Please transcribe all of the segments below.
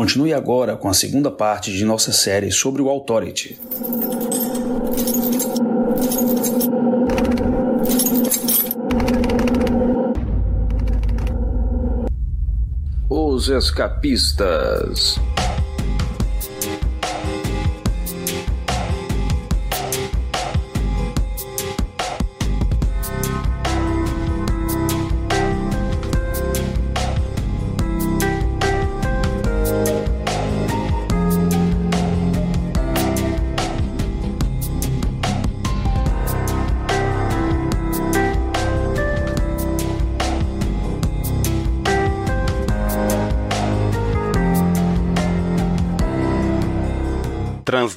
Continue agora com a segunda parte de nossa série sobre o Authority. Os Escapistas.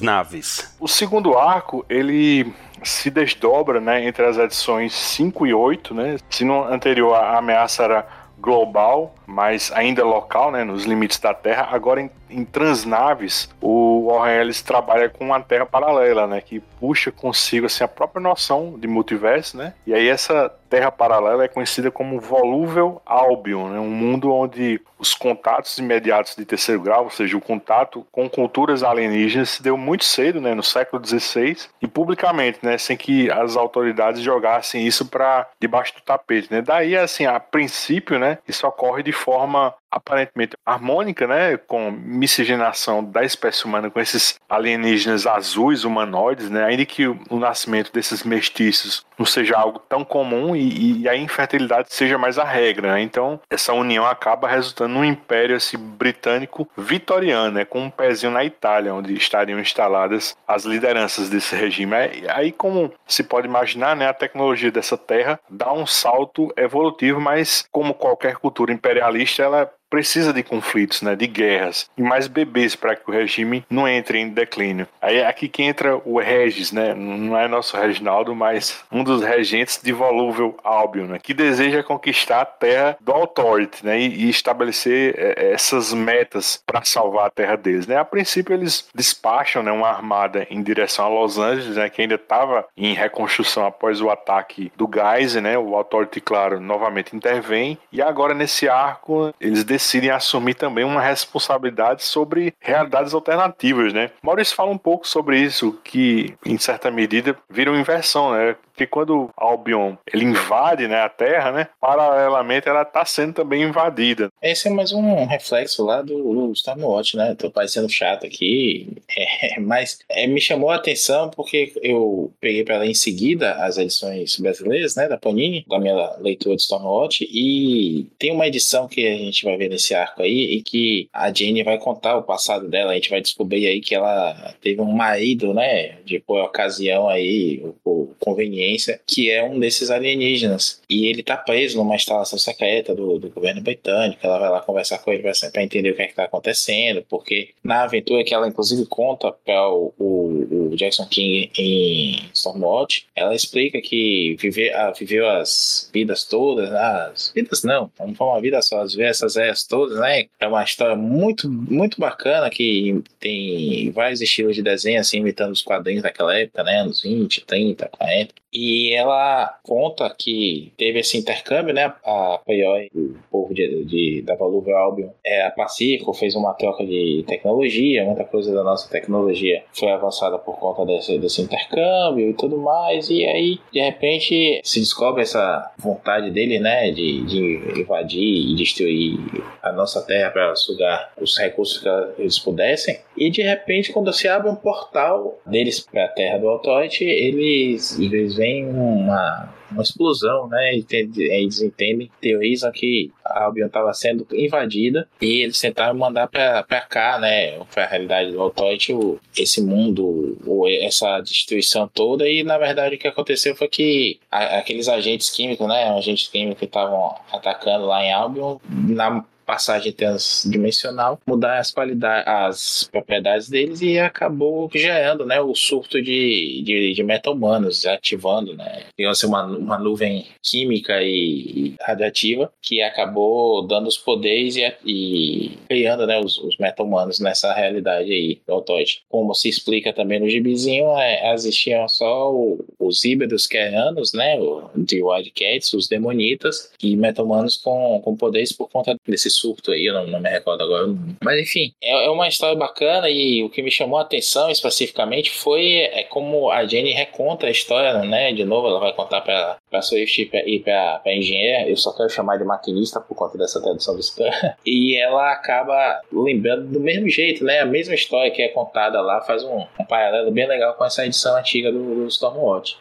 Transnaves. O segundo arco, ele se desdobra né, entre as edições 5 e 8, né? Se no anterior a ameaça era global, mas ainda local, né, nos limites da Terra. Agora em, em Transnaves, o Warren trabalha com uma Terra paralela, né, que puxa consigo assim a própria noção de multiverso, né? E aí essa Terra paralela é conhecida como volúvel Albion, né? um mundo onde os contatos imediatos de terceiro grau, ou seja, o contato com culturas alienígenas se deu muito cedo, né, no século XVI, e publicamente, né, sem que as autoridades jogassem isso para debaixo do tapete, né? Daí assim, a princípio, né, isso ocorre de forma aparentemente harmônica, né, com miscigenação da espécie humana com esses alienígenas azuis humanoides, né, ainda que o, nascimento desses mestiços não seja algo tão comum e, a infertilidade seja mais a regra, né? então essa união acaba resultando num império assim, britânico vitoriano, né, com um pezinho na Itália, onde estariam instaladas as lideranças desse regime. Aí, como se pode imaginar, né, a tecnologia dessa terra dá um salto evolutivo, mas como qualquer cultura imperialista, ela precisa de conflitos, né, de guerras e mais bebês para que o regime não entre em declínio. Aí é aqui que entra o Regis, né, não é nosso Reginaldo, mas um dos regentes de volúvel Albion, né, que deseja conquistar a terra do Authority, né, e, e estabelecer é, essas metas para salvar a terra deles, né. A princípio eles despacham, né, uma armada em direção a Los Angeles, né, que ainda estava em reconstrução após o ataque do Geyser, né, o Authority, claro, novamente intervém e agora nesse arco eles decidem assumir também uma responsabilidade sobre realidades alternativas, né? Maurício fala um pouco sobre isso, que em certa medida vira uma inversão, né? Porque quando Albion ele invade né, a Terra, né, paralelamente ela está sendo também invadida. Esse é mais um reflexo lá do, do Stormwatch, né? Tô parecendo chato aqui, é, mas é, me chamou a atenção porque eu peguei para ler em seguida as edições brasileiras, né, da Panini, da minha leitura de Stormwatch, e tem uma edição que a gente vai ver nesse arco aí e que a Jane vai contar o passado dela, a gente vai descobrir aí que ela teve um marido, né, de por ocasião aí, por conveniência que é um desses alienígenas. E ele tá preso numa instalação secreta do, do governo britânico. Ela vai lá conversar com ele para entender o que é que tá acontecendo, porque na aventura que ela inclusive conta para o, o, o, Jackson King em Stormwatch, ela explica que vive, ah, viveu as vidas todas, as vidas não, não foi uma vida só, as essas eras todas, né? É uma história muito, muito bacana que tem vários estilos de desenho, assim, imitando os quadrinhos daquela época, né? Anos 20, 30, 40. E ela conta que teve esse intercâmbio, né? A Payoi, o povo de, de, da Valuva Albion, é, a Pacífico fez uma troca de tecnologia, muita coisa da nossa tecnologia foi avançada por conta desse, desse intercâmbio e tudo mais. E aí, de repente, se descobre essa vontade dele, né? De, de invadir e destruir a nossa terra para sugar os recursos que eles pudessem. E de repente, quando se abre um portal deles para a terra do Authority, eles, eles vem uma, uma explosão, né? E eles entendem, teorizam que a Albion estava sendo invadida e eles tentaram mandar para cá, né? Para a realidade do Altoid, esse mundo, ou essa destruição toda. E na verdade o que aconteceu foi que aqueles agentes químicos, né? Agentes químicos que estavam atacando lá em Albion, na passagem transdimensional, mudar as qualidades, as propriedades deles e acabou gerando, né, o surto de, de, de meta-humanos, ativando, né, digamos assim, uma, uma nuvem química e radiativa que acabou dando os poderes e, e criando, né, os, os meta-humanos nessa realidade aí do Autoide. Como se explica também no gibizinho, é, existiam só o, os híbridos querianos, né, o, de Wildcats, os demonitas e meta-humanos com, com poderes por conta desses surto aí, eu não, não me recordo agora. Mas enfim, é, é, uma história bacana e o que me chamou a atenção especificamente foi é como a Jenny reconta a história, né? De novo, ela vai contar para para Swift e para engenheira, eu só quero chamar de maquinista por conta dessa tradução do Stan. E ela acaba lembrando do mesmo jeito, né? A mesma história que é contada lá faz um, um paralelo bem legal com essa edição antiga do, do Stormwatch.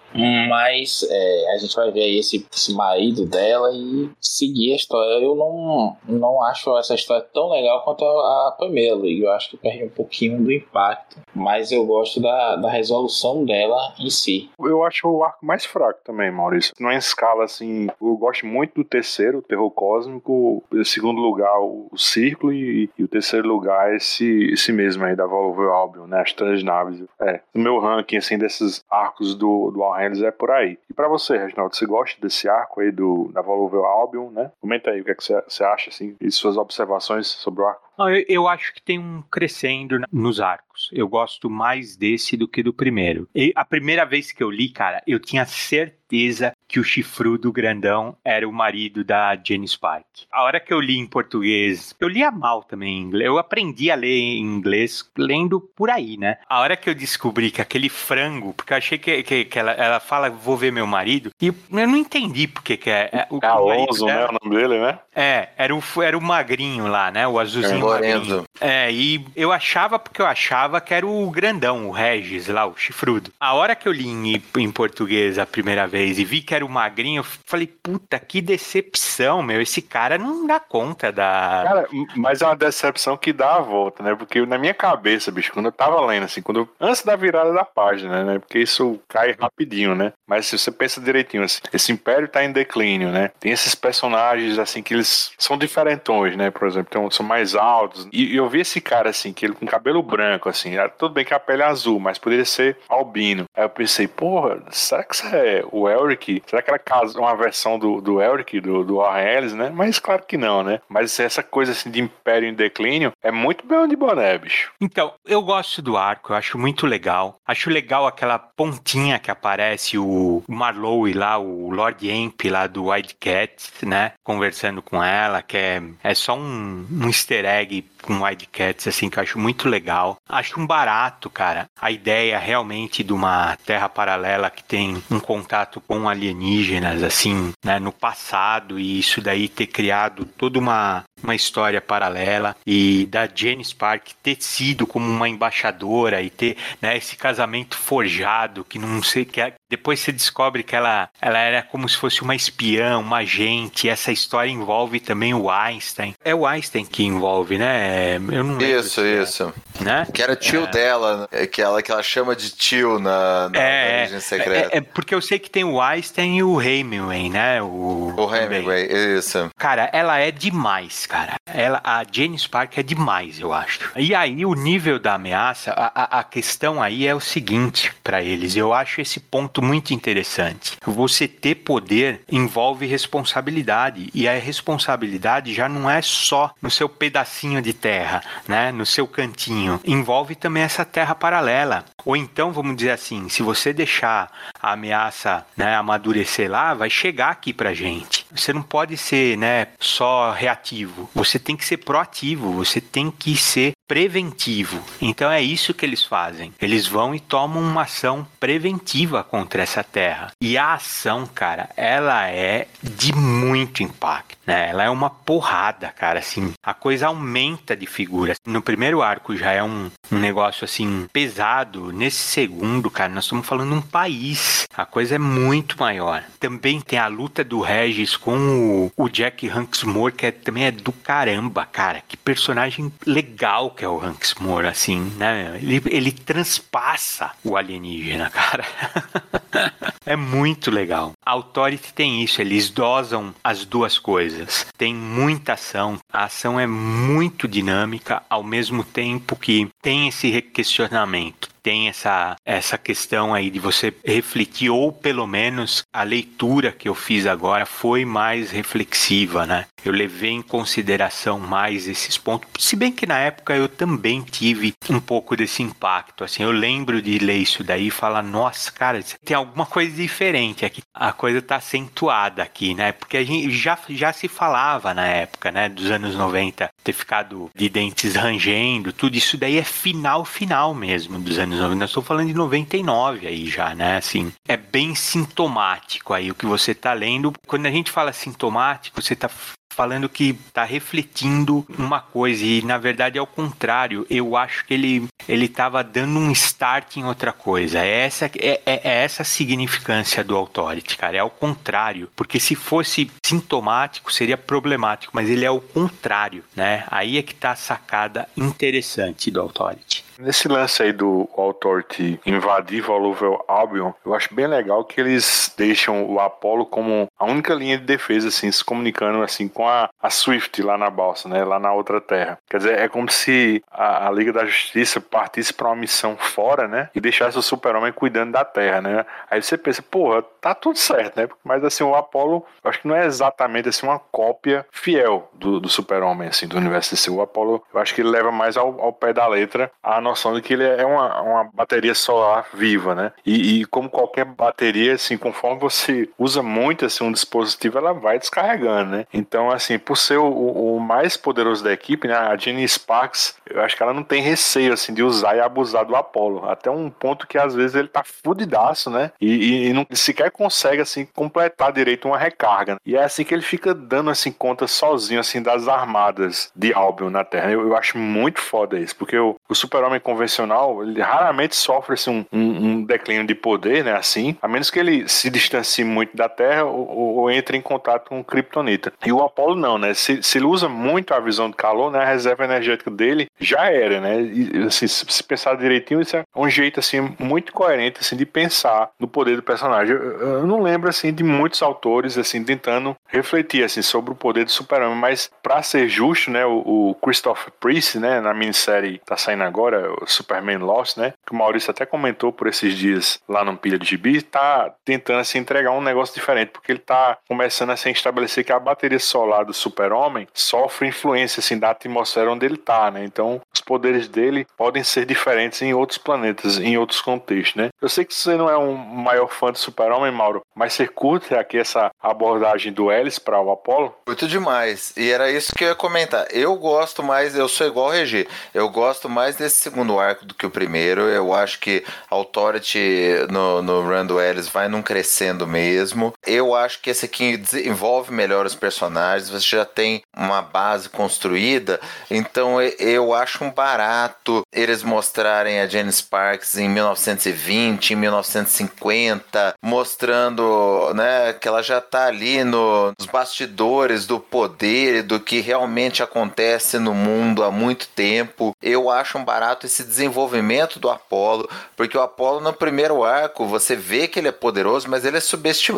Mas é, a gente vai ver aí esse, esse marido dela e seguir a história. Eu não, não acho essa história tão legal quanto a, a primeira, Eu acho que perde um pouquinho do impacto. Mas eu gosto da, da resolução dela em si. Eu acho o arco mais fraco também, Maurício. Numa escala assim, eu gosto muito do terceiro, o Terror Cósmico. Em segundo lugar, o, o Círculo. E, e, o terceiro lugar, esse, esse mesmo aí da Volvo Albion, né? As três naves. É, o meu ranking, assim, desses arcos do, do Al é por aí. E para você, Reginaldo, você gosta desse arco aí do, da Volvo Albion, né? Comenta aí o que, é que você, você acha, assim, e suas observações sobre o arco. Não, eu, eu, acho que tem um crescendo nos arcos. Eu gosto mais desse do que do primeiro. E a primeira vez que eu li, cara, eu tinha certeza que o chifrudo grandão era o marido da Jenny Spike. A hora que eu li em português, eu lia mal também em inglês. Eu aprendi a ler em inglês lendo por aí, né? A hora que eu descobri que aquele frango, porque eu achei que, que, que ela, ela fala, vou ver meu marido, e eu, não entendi porque que é. é o, Alonso, né? O nome dele, né? É, era o, era o magrinho lá, né? O azulzinho magrinho. É, e eu achava, porque eu achava que era o grandão, o Regis lá, o chifrudo. A hora que eu li em, em português a primeira vez e vi que era o magrinho, falei, puta, que decepção, meu. Esse cara não dá conta da. Cara, mas é uma decepção que dá a volta, né? Porque na minha cabeça, bicho, quando eu tava lendo, assim, quando antes da virada da página, né? Porque isso cai rapidinho, né? Mas se você pensa direitinho, assim, esse império tá em declínio, né? Tem esses personagens, assim, que eles são diferentões, né? Por exemplo, então, são mais altos. E, eu vi esse cara, assim, que ele com cabelo branco, assim, tudo bem que a pele é azul, mas poderia ser albino. Aí eu pensei, porra, será que isso é o Elric? Será que era uma versão do, do Elric, do, do Warren né? Mas claro que não, né? Mas essa coisa, assim, de império em declínio é muito bem de boné, bicho. Então, eu gosto do arco, eu acho muito legal. Acho legal aquela pontinha que aparece o Marlowe lá, o Lord Amp lá do White Cat, né? Conversando com ela, que é, é só um, um easter egg com Wildcats, assim, que eu acho muito legal. Acho um barato, cara, a ideia realmente de uma terra paralela que tem um contato com alienígenas, assim, né, no passado, e isso daí ter criado toda uma, uma história paralela e da Jane Spark ter sido como uma embaixadora e ter né, esse casamento forjado que não sei que é, depois você descobre que ela, ela era como se fosse uma espiã, uma agente. essa história envolve também o Einstein. É o Einstein que envolve, né? Eu não Isso, isso. É. Né? Que era tio é. dela, que ela, que ela chama de tio na, na, é, na origem secreta. É, é, porque eu sei que tem o Einstein e o Hemingway, né? O, o Hemingway, isso. Cara, ela é demais, cara. Ela, a Jane Spark é demais, eu acho. E aí, o nível da ameaça, a, a, a questão aí é o seguinte para eles. Eu acho esse ponto muito interessante. Você ter poder envolve responsabilidade e a responsabilidade já não é só no seu pedacinho de terra, né, no seu cantinho. Envolve também essa terra paralela. Ou então, vamos dizer assim, se você deixar a ameaça, né, amadurecer lá, vai chegar aqui pra gente. Você não pode ser, né, só reativo. Você tem que ser proativo, você tem que ser preventivo. Então é isso que eles fazem. Eles vão e tomam uma ação preventiva contra essa terra. E a ação, cara, ela é de muito impacto, né? Ela é uma porrada, cara, assim. A coisa aumenta de figuras. No primeiro arco já é um, um negócio assim pesado. Nesse segundo, cara, nós estamos falando um país. A coisa é muito maior. Também tem a luta do Regis com o, o Jack Hanksmore, que é, também é do caramba, cara. Que personagem legal que é o Hanks Moore, assim, né? Ele, ele transpassa o alienígena, cara. é muito legal. A Authority tem isso, eles dosam as duas coisas. Tem muita ação, a ação é muito dinâmica, ao mesmo tempo que tem esse questionamento tem essa, essa questão aí de você refletir, ou pelo menos a leitura que eu fiz agora foi mais reflexiva, né? Eu levei em consideração mais esses pontos, se bem que na época eu também tive um pouco desse impacto, assim, eu lembro de ler isso daí e falar, nossa, cara, tem alguma coisa diferente aqui, a coisa tá acentuada aqui, né? Porque a gente já, já se falava na época, né, dos anos 90, ter ficado de dentes rangendo, tudo isso daí é final, final mesmo dos anos 90, eu estou falando de 99 aí já, né, assim, é bem sintomático aí o que você tá lendo, quando a gente fala sintomático, você tá falando que está refletindo uma coisa e na verdade é o contrário. Eu acho que ele ele estava dando um start em outra coisa. É essa é, é, é essa a significância do authority, cara. É ao contrário, porque se fosse sintomático seria problemático, mas ele é o contrário, né? Aí é que está a sacada interessante do authority. Nesse lance aí do Authority invadir Voluvel Albion, eu acho bem legal que eles deixam o Apollo como a única linha de defesa, assim, se comunicando assim com a, a Swift lá na balsa, né? Lá na outra terra. Quer dizer, é como se a, a Liga da Justiça partisse para uma missão fora, né? E deixasse o Super-Homem cuidando da Terra, né? Aí você pensa, porra, tá tudo certo, né? Mas assim, o Apollo, eu acho que não é exatamente assim uma cópia fiel do, do Super-Homem, assim, do universo DC. O Apollo, eu acho que ele leva mais ao, ao pé da letra a noção de que ele é uma, uma bateria solar viva, né? E, e, como qualquer bateria, assim, conforme você usa muito assim, um dispositivo, ela vai descarregando, né? Então, assim, por ser o, o mais poderoso da equipe, né? A Jenny Sparks, eu acho que ela não tem receio, assim, de usar e abusar do Apollo. Até um ponto que às vezes ele tá fudidaço, né? E, e, não sequer consegue, assim, completar direito uma recarga. E é assim que ele fica dando, assim, conta sozinho, assim, das armadas de Albion na Terra. Eu, eu acho muito foda isso, porque o, o super-homem convencional, ele raramente sofre assim, um, um, declínio de poder, né? Assim, a menos que ele se distancie muito da Terra ou, ou, entre em contato com o Kryptonita. E o Apolo não, né? Se, se, ele usa muito a visão de calor, né? A reserva energética dele já era, né? E, assim, se, pensar direitinho, isso é um jeito assim muito coerente assim de pensar no poder do personagem. Eu, eu não lembro assim de muitos autores assim tentando refletir assim sobre o poder do Super-Homem, mas para ser justo, né? O, o Christopher Priest, né? Na minissérie tá saindo agora, o Superman Lost, né? Que o Maurício até comentou por esses dias lá no Pilha de Gibi, tá tentando assim, entregar um negócio diferente, porque ele tá começando assim, a estabelecer que a bateria solar do Super-Homem sofre influência assim, da atmosfera onde ele tá, né? Então, os poderes dele podem ser diferentes em outros planetas, em outros contextos, né? Eu sei que você não é um maior fã do Super-Homem, Mauro, mas você curte aqui essa abordagem do Ellis para o Apollo? Muito demais. E era isso que eu ia comentar. Eu gosto mais, eu sou igual o Regi, eu gosto mais desse segundo arco do que o primeiro. Eu acho que a Authority no, no Randall Ellis vai num crescendo mesmo. Eu acho que esse aqui desenvolve melhor os personagens, você já tem uma base construída, então eu acho um barato eles mostrarem a Jane Sparks em 1920, em 1950, mostrando né, que ela já está ali no, nos bastidores do poder, do que realmente acontece no mundo há muito tempo. Eu acho um barato esse desenvolvimento do Apolo, porque o Apolo no primeiro arco você vê que ele é poderoso, mas ele é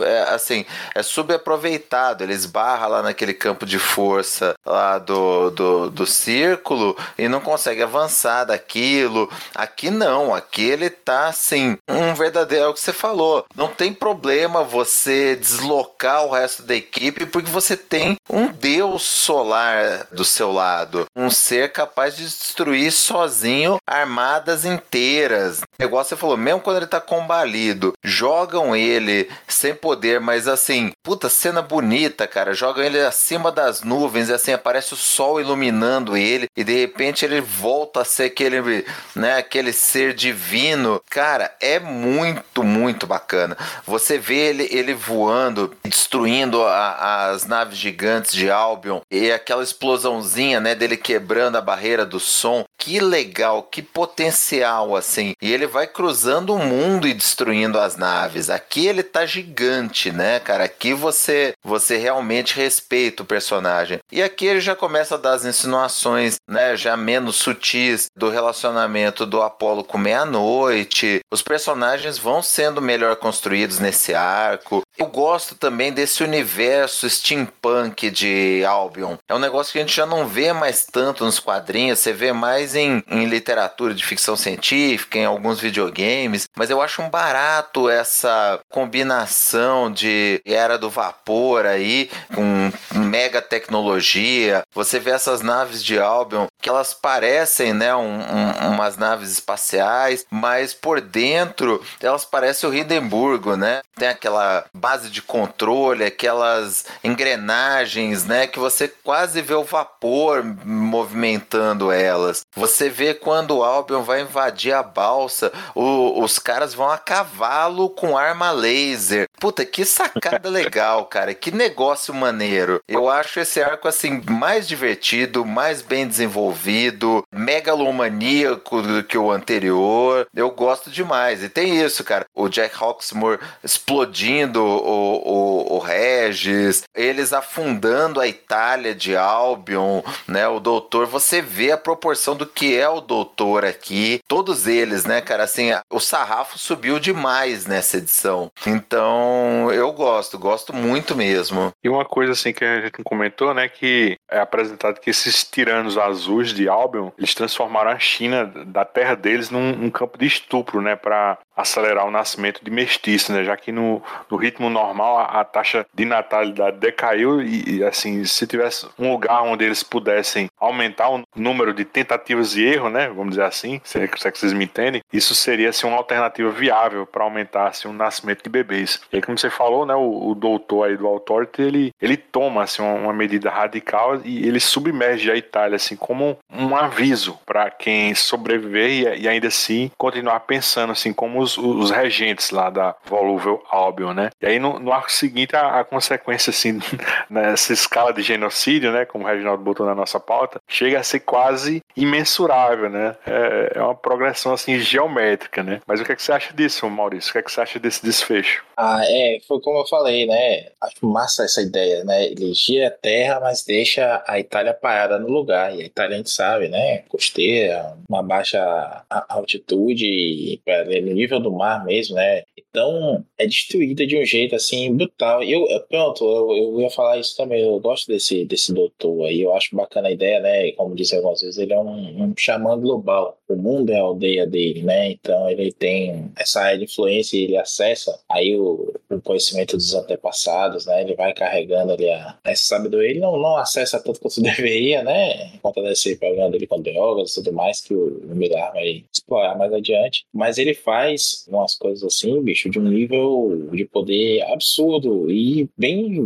é, assim, é subaproveitado. Ele esbarra lá naquele campo de força lá do, do, do círculo e não consegue avançar daquilo. Aqui não, aqui ele tá assim, um verdadeiro, é o que você falou. Não tem problema você deslocar o resto da equipe porque você tem um deus solar do seu lado, um ser capaz de destruir sozinho armadas inteiras. Igual você falou, mesmo quando ele tá combalido, jogam ele sem poder, mas assim, puta cena bonita, cara. Jogam ele acima das nuvens, e assim aparece o sol iluminando ele, e de repente ele volta a ser aquele, né, aquele ser divino. Cara, é muito, muito bacana. Você vê ele, ele voando, destruindo a, as naves gigantes de Albion, e aquela explosãozinha, né, dele quebrando a barreira do som. Que legal, que potencial, assim. E ele vai cruzando o mundo e destruindo as naves. Aqui ele tá gigante, né, cara? Aqui você, você realmente respeita o personagem. E aqui ele já começa a dar as insinuações, né, já menos sutis do relacionamento do Apolo com Meia-Noite. Os personagens vão sendo melhor construídos nesse arco. Eu gosto também desse universo steampunk de Albion. É um negócio que a gente já não vê mais tanto nos quadrinhos, você vê mais em, em literatura de ficção científica, em alguns videogames, mas eu acho um barato essa combinação de era do vapor aí, com mega tecnologia. Você vê essas naves de Albion que elas parecem, né, um, um, umas naves espaciais, mas por dentro elas parecem o Hindenburgo, né? Tem aquela base de controle, aquelas engrenagens, né, que você quase vê o vapor movimentando elas. Você vê quando o Albion vai invadir a balsa, o, os caras vão a cavalo com arma laser. Puta, que sacada legal, cara. Que negócio maneiro. Eu acho esse arco assim mais divertido, mais bem desenvolvido, megalomaníaco do que o anterior. Eu gosto demais. E tem isso, cara. O Jack Hawksmoor explodindo o, o, o Regis, eles afundando a Itália de Albion, né? O doutor, você vê a proporção do que é o doutor aqui. Todos eles, né, cara? Assim, o sarrafo subiu demais nessa edição. Então, eu gosto, gosto muito mesmo. E uma coisa assim que a gente comentou, né, que é apresentado que esses tiranos azuis de Albion, eles transformaram a China da terra deles num, num campo de estupro, né, para acelerar o nascimento de mestiços, né, já que no, no ritmo normal a, a taxa de natalidade decaiu e, e, assim, se tivesse um lugar onde eles pudessem aumentar o número de tentativas de erro, né, vamos dizer assim, se é que vocês me entendem, isso seria assim, uma alternativa viável para aumentar assim, o nascimento de bebês. E aí, como você falou, né, o, o doutor aí do Authority, ele, ele toma assim, uma, uma medida radical e ele submerge a Itália assim como um aviso para quem sobreviver e, e, ainda assim continuar pensando assim como os, os regentes lá da volúvel Albion, né? E aí no, no arco seguinte a, a, consequência assim nessa escala de genocídio, né, como o Reginaldo botou na nossa pauta, chega a ser quase imensurável, né? É, é uma progressão assim geométrica, né? Mas o que, é que você acha disso, Maurício? O que, é que você acha desse desfecho? Ah, é, foi como eu falei, né? Acho massa essa ideia, né? Ele gira a terra, mas deixa a Itália parada no lugar. E a Itália a gente sabe, né? Costeira, uma baixa altitude, no nível do mar mesmo, né? Então é destruída de um jeito assim brutal. E eu, pronto, eu, eu ia falar isso também. Eu gosto desse, desse doutor aí. Eu acho bacana a ideia, né? Como disse algumas vezes, ele é um, um xamã global. O mundo é a aldeia dele, né? Então ele tem essa área de influência ele acessa aí o, o conhecimento dos antepassados, né? Ele vai carregando ali a, essa sabedoria. Ele não, não acessa tanto quanto deveria, né? Conta desse programa dele com drogas e tudo mais, que o, o Milar vai explorar mais adiante. Mas ele faz umas coisas assim, bicho, de um nível de poder absurdo e bem,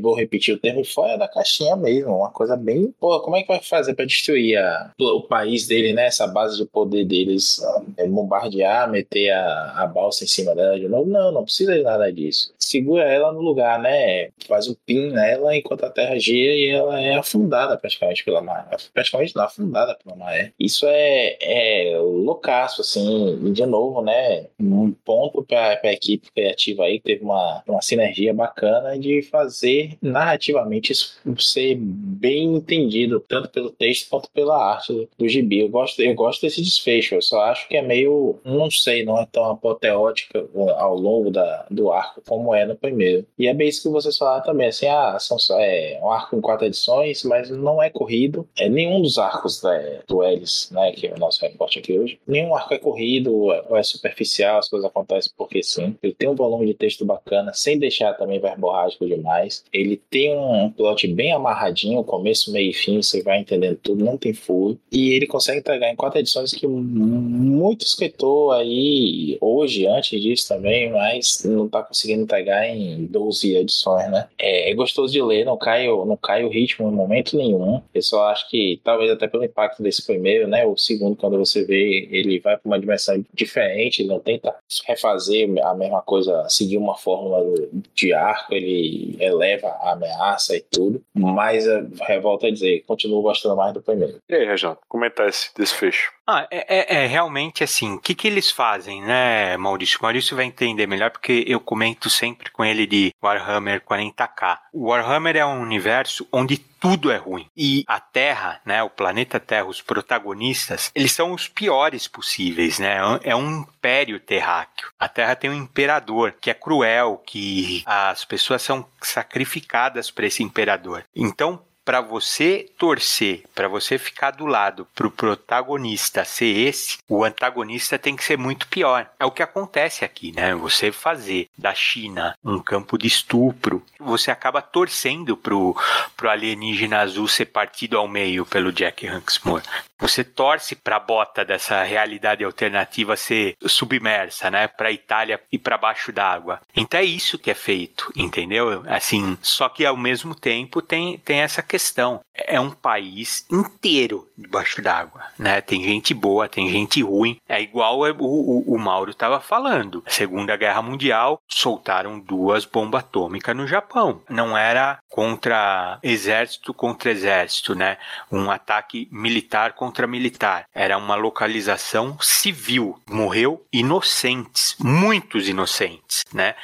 vou repetir o termo, fora da caixinha mesmo. Uma coisa bem. Pô, como é que vai fazer para destruir a, o país dele, né? Essa base de poder deles, é, bombardear, meter a, a balsa em cima dela de novo? Não, não precisa de nada disso. Segura ela no lugar, né? Faz um pin nela enquanto a terra gira e ela é afundada praticamente pela maré. Praticamente não, afundada pela maré. Isso é, é loucaço, assim, de novo, né? Um ponto para a equipe criativa aí, teve uma, uma sinergia bacana de fazer narrativamente isso ser bem entendido, tanto pelo texto quanto pela arte do gibi. Eu gosto, eu gosto desse desfecho, eu só acho que é meio, não sei, não é tão apoteótica ao longo da, do arco como é no primeiro. E é bem isso que vocês falaram também, assim, ah, são só, é um arco com quatro edições, mas não é corrido. É nenhum dos arcos né, do Ellis, né, que é o nosso reporte aqui hoje, nenhum arco é corrido ou é superficial, as coisas acontecem porque sim. Ele tem um volume de texto bacana, sem deixar também verborrágico demais. Ele tem um plot bem amarradinho, começo, meio e fim, você vai entendendo tudo, não tem E ele consegue entregar em quatro edições que muito escritor aí, hoje, antes disso também, mas não tá conseguindo entregar em 12 edições, né? É, é gostoso de ler, não cai, não cai o ritmo em momento nenhum. Eu só acho que, talvez até pelo impacto desse primeiro, né? O segundo, quando você vê, ele vai para uma dimensão diferente, não tenta refazer a mesma coisa, seguir uma fórmula de arco, ele eleva a ameaça e tudo. Mas, revolta a dizer, continuo gostando mais do primeiro. E aí, comentar esse desfecho? Ah, é, é, é realmente assim. O que, que eles fazem, né, Maurício? Maurício vai entender melhor porque eu comento sempre com ele de Warhammer 40k. O Warhammer é um universo onde tudo é ruim. E a Terra, né, o planeta Terra, os protagonistas, eles são os piores possíveis, né? É um império terráqueo. A Terra tem um imperador que é cruel, que as pessoas são sacrificadas para esse imperador. Então, para você torcer, para você ficar do lado, para o protagonista ser esse, o antagonista tem que ser muito pior. É o que acontece aqui, né? Você fazer da China um campo de estupro, você acaba torcendo pro, pro alienígena azul ser partido ao meio pelo Jack Hanksmore. Você torce para a bota dessa realidade alternativa ser submersa, né, para a Itália e para baixo d'água. Então é isso que é feito, entendeu? Assim, só que ao mesmo tempo tem, tem essa questão. É um país inteiro debaixo d'água, né? Tem gente boa, tem gente ruim. É igual o, o, o Mauro estava falando. Segunda Guerra Mundial soltaram duas bombas atômicas no Japão. Não era contra exército contra exército, né? Um ataque militar contra contra militar. Era uma localização civil. Morreu inocentes, muitos inocentes, né?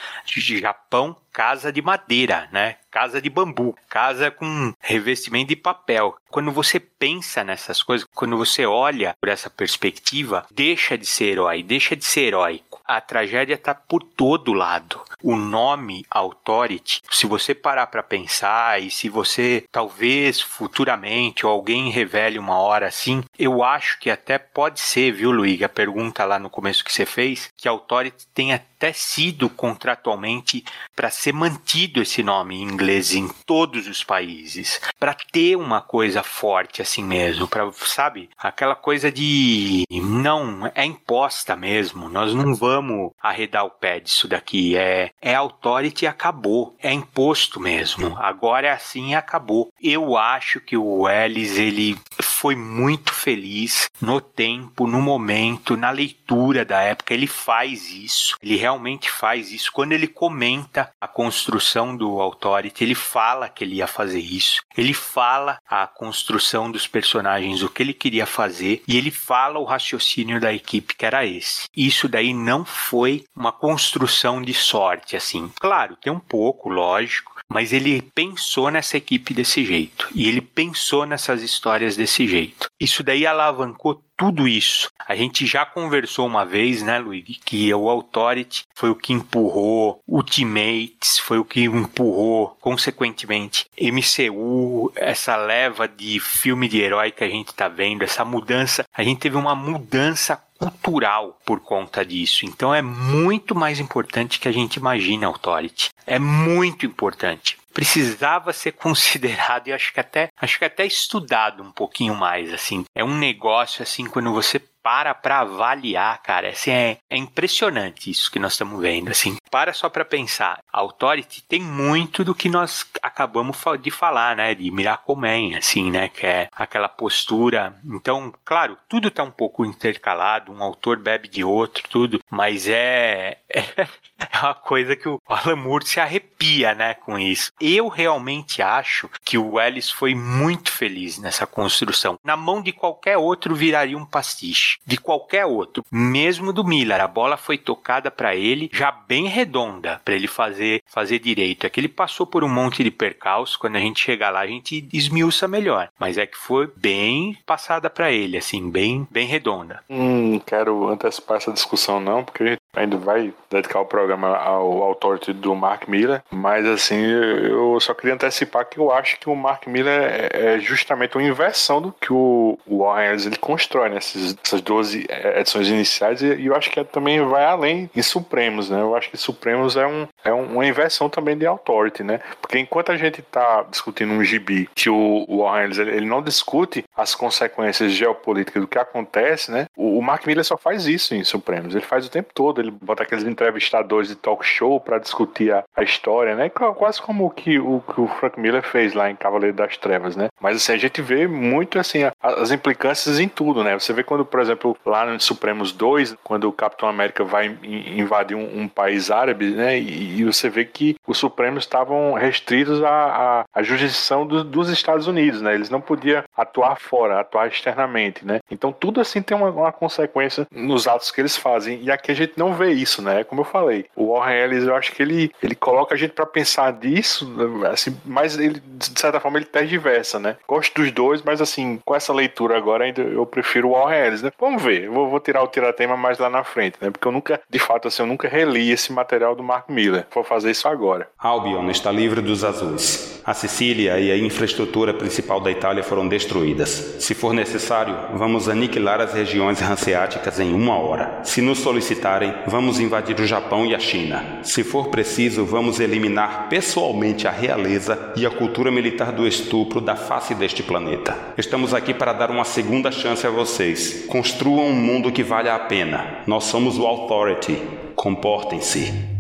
Japão casa de madeira, né? Casa de bambu, casa com revestimento de papel. Quando você pensa nessas coisas, quando você olha por essa perspectiva, deixa de ser herói, deixa de ser heróico. A tragédia está por todo lado. O nome Authority, se você parar para pensar e se você talvez futuramente ou alguém revele uma hora assim, eu acho que até pode ser, viu, Luiz? A pergunta lá no começo que você fez, que Authority tem até sido contratualmente para ser mantido esse nome em inglês em todos os países, para ter uma coisa forte assim mesmo, para sabe, aquela coisa de não é imposta mesmo, nós não vamos arredar o pé disso daqui, é é authority e acabou, é imposto mesmo. Agora é assim e acabou. Eu acho que o Ellis ele foi muito feliz no tempo, no momento, na leitura da época. Ele faz isso, ele realmente faz isso. Quando ele comenta a construção do Authority, ele fala que ele ia fazer isso. Ele fala a construção dos personagens, o que ele queria fazer, e ele fala o raciocínio da equipe que era esse. Isso daí não foi uma construção de sorte, assim. Claro, tem um pouco, lógico, mas ele pensou nessa equipe desse jeito e ele pensou nessas histórias desse jeito. Isso daí alavancou tudo isso. A gente já conversou uma vez, né, Luiz, que o Authority foi o que empurrou Ultimates, foi o que empurrou, consequentemente, MCU, essa leva de filme de herói que a gente tá vendo, essa mudança. A gente teve uma mudança cultural por conta disso. Então é muito mais importante que a gente imagina Authority. É muito importante precisava ser considerado e acho que até acho que até estudado um pouquinho mais assim. É um negócio assim quando você para para avaliar, cara. Assim, é, é impressionante isso que nós estamos vendo. Assim, para só para pensar. A Authority tem muito do que nós acabamos de falar, né? De Miracoman, assim, né? Que é aquela postura. Então, claro, tudo tá um pouco intercalado. Um autor bebe de outro, tudo. Mas é, é, uma coisa que o Alan Moore se arrepia, né? Com isso. Eu realmente acho que o Ellis foi muito feliz nessa construção. Na mão de qualquer outro viraria um pastiche de qualquer outro, mesmo do Miller. A bola foi tocada para ele já bem redonda para ele fazer fazer direito. É que ele passou por um monte de percalços. Quando a gente chegar lá, a gente esmiuça melhor. Mas é que foi bem passada para ele, assim, bem bem redonda. Hum, quero antecipar essa discussão não, porque ainda vai dedicar o programa ao autor do Mark Miller, mas assim, eu só queria antecipar que eu acho que o Mark Miller é, é justamente uma inversão do que o Warren Ellis ele constrói nessas, nessas 12 é, edições iniciais e, eu acho que também vai além em Supremos, né? Eu acho que Supremos é, um, é uma inversão também de Authority, né? Porque enquanto a gente está discutindo um gibi que o, Warren Ellis ele, não discute as consequências geopolíticas do que acontece, né? O Mark Miller só faz isso em Supremos, ele faz o tempo todo, ele bota aqueles entrevistadores de talk show para discutir a, a, história, né? Quase como o que, o que o Frank Miller fez lá em Cavaleiro das Trevas, né? Mas assim, a gente vê muito assim as implicâncias em tudo, né? Você vê quando, por exemplo, lá no Supremos 2, quando o Capitão América vai invadir um, um país árabe, né? E, e, você vê que os Supremos estavam restritos à, à, à jurisdição do, dos Estados Unidos, né? Eles não podiam atuar fora, atuar externamente, né? Então tudo assim tem uma, uma consequência nos atos que eles fazem. E aqui a gente não vê isso, né? Como eu falei, o Warren Ellis, eu acho que ele, ele coloca a gente para pensar disso, assim, mas ele, de certa forma, ele tergiversa, né? Gosto dos dois, mas assim, com essa leitura agora, ainda eu prefiro o Warren Ellis, né? Vamos ver, vou, vou tirar o tiratema mais lá na frente, né? Porque eu nunca, de fato, assim, eu nunca reli esse material do Mark Miller. Vou fazer isso agora. Albion está livre dos azuis. A Sicília e a infraestrutura principal da Itália foram destruídas. Se for necessário, vamos aniquilar as regiões hanseáticas em uma hora. Se nos solicitarem, vamos invadir o Japão e a China. Se for preciso, vamos eliminar pessoalmente a realeza e a cultura militar do estupro da face deste planeta. Estamos aqui para dar uma segunda chance a vocês. Construam um mundo que vale a pena. Nós somos o Authority. Comportem-se.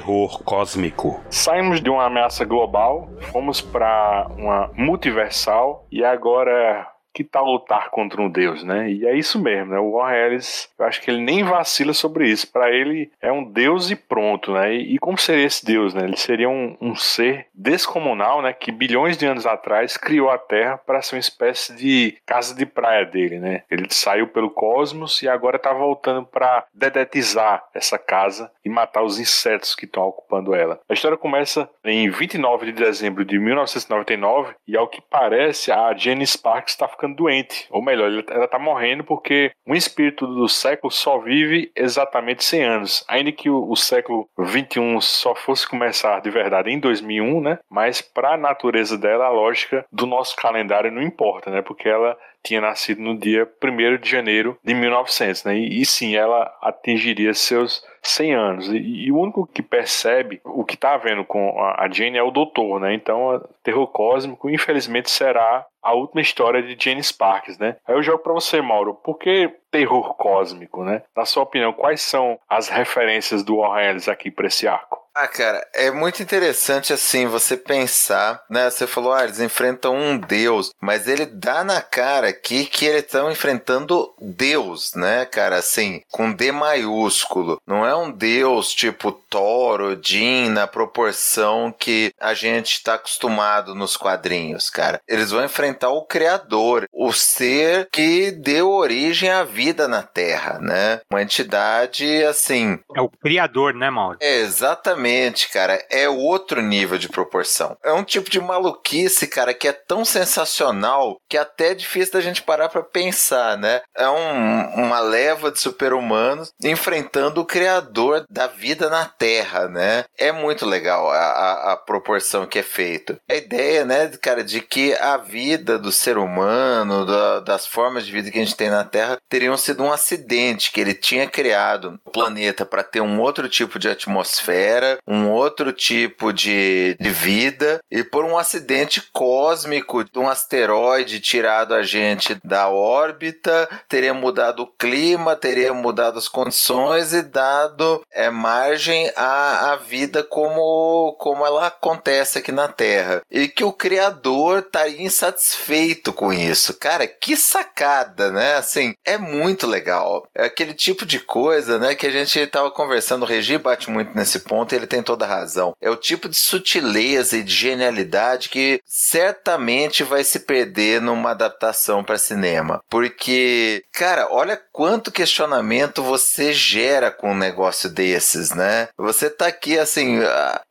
Terror cósmico. Saímos de uma ameaça global, fomos para uma multiversal e agora que tal lutar contra um deus, né? E é isso mesmo, né? O Warren Ellis, eu acho que ele nem vacila sobre isso. Para ele é um deus e pronto, né? E, e como seria esse deus, né? Ele seria um, um, ser descomunal, né? Que bilhões de anos atrás criou a Terra para ser uma espécie de casa de praia dele, né? Ele saiu pelo cosmos e agora está voltando para dedetizar essa casa e matar os insetos que estão ocupando ela. A história começa em 29 de dezembro de 1999 e ao que parece a Jenny Sparks está ficando doente. Ou melhor, ela está morrendo porque um espírito do século só vive exatamente 100 anos. Ainda que o, o século 21 só fosse começar de verdade em 2001, né? Mas para a natureza dela, a lógica do nosso calendário não importa, né? Porque ela tinha nascido no dia 1 de janeiro de 1900, né? E, e sim, ela atingiria seus 100 anos. E, e, o único que percebe o que está havendo com a, a Jane é o doutor, né? Então, terror cósmico, infelizmente, será a última história de Jane Sparks, né? Aí eu jogo para você, Mauro, por que terror cósmico, né? Na sua opinião, quais são as referências do Warren Ellis aqui para esse arco? Ah, cara, é muito interessante assim você pensar, né? Você falou, ah, eles enfrentam um deus, mas ele dá na cara aqui que eles estão enfrentando Deus, né, cara? Assim, com D maiúsculo. Não é um deus tipo Thor ou Jin na proporção que a gente está acostumado nos quadrinhos, cara. Eles vão enfrentar o Criador, o ser que deu origem à vida na Terra, né? Uma entidade assim. É o Criador, né, Mauro? É, exatamente Exatamente, cara. É outro nível de proporção. É um tipo de maluquice, cara, que é tão sensacional que até é difícil da gente parar para pensar, né? É um, uma leva de super-humanos enfrentando o criador da vida na Terra, né? É muito legal a, a, a proporção que é feito. A ideia, né, cara, de que a vida do ser humano, da, das formas de vida que a gente tem na Terra, teriam sido um acidente, que ele tinha criado o planeta para ter um outro tipo de atmosfera um outro tipo de, de vida, e por um acidente cósmico de um asteroide tirado a gente da órbita, teria mudado o clima, teria mudado as condições e dado é, margem à, à vida como, como ela acontece aqui na Terra. E que o Criador estaria insatisfeito com isso. Cara, que sacada, né? Assim, é muito legal. É aquele tipo de coisa, né, que a gente estava conversando, o Regi bate muito nesse ponto, ele tem toda razão. É o tipo de sutileza e de genialidade que certamente vai se perder numa adaptação para cinema. Porque, cara, olha quanto questionamento você gera com um negócio desses, né? Você tá aqui, assim,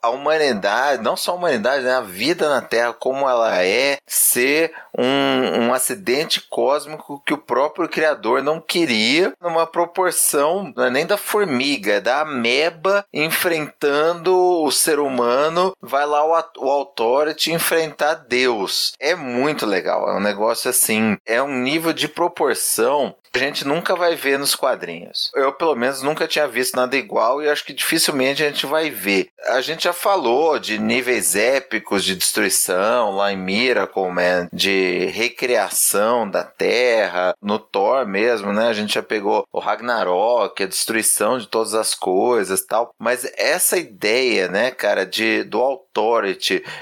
a, humanidade, não só a humanidade, né? A vida na Terra, como ela é, ser um, um acidente cósmico que o próprio Criador não queria, numa proporção, não é nem da formiga, é da ameba enfrentando o ser humano, vai lá o, o Authority enfrentar Deus. É muito legal, é um negócio assim, é um nível de proporção a gente nunca vai ver nos quadrinhos. Eu, pelo menos, nunca tinha visto nada igual e acho que dificilmente a gente vai ver. A gente já falou de níveis épicos de destruição lá em Miracle Man, de recriação da Terra, no Thor mesmo, né? A gente já pegou o Ragnarok, a destruição de todas as coisas tal. Mas essa ideia, né, cara, de, do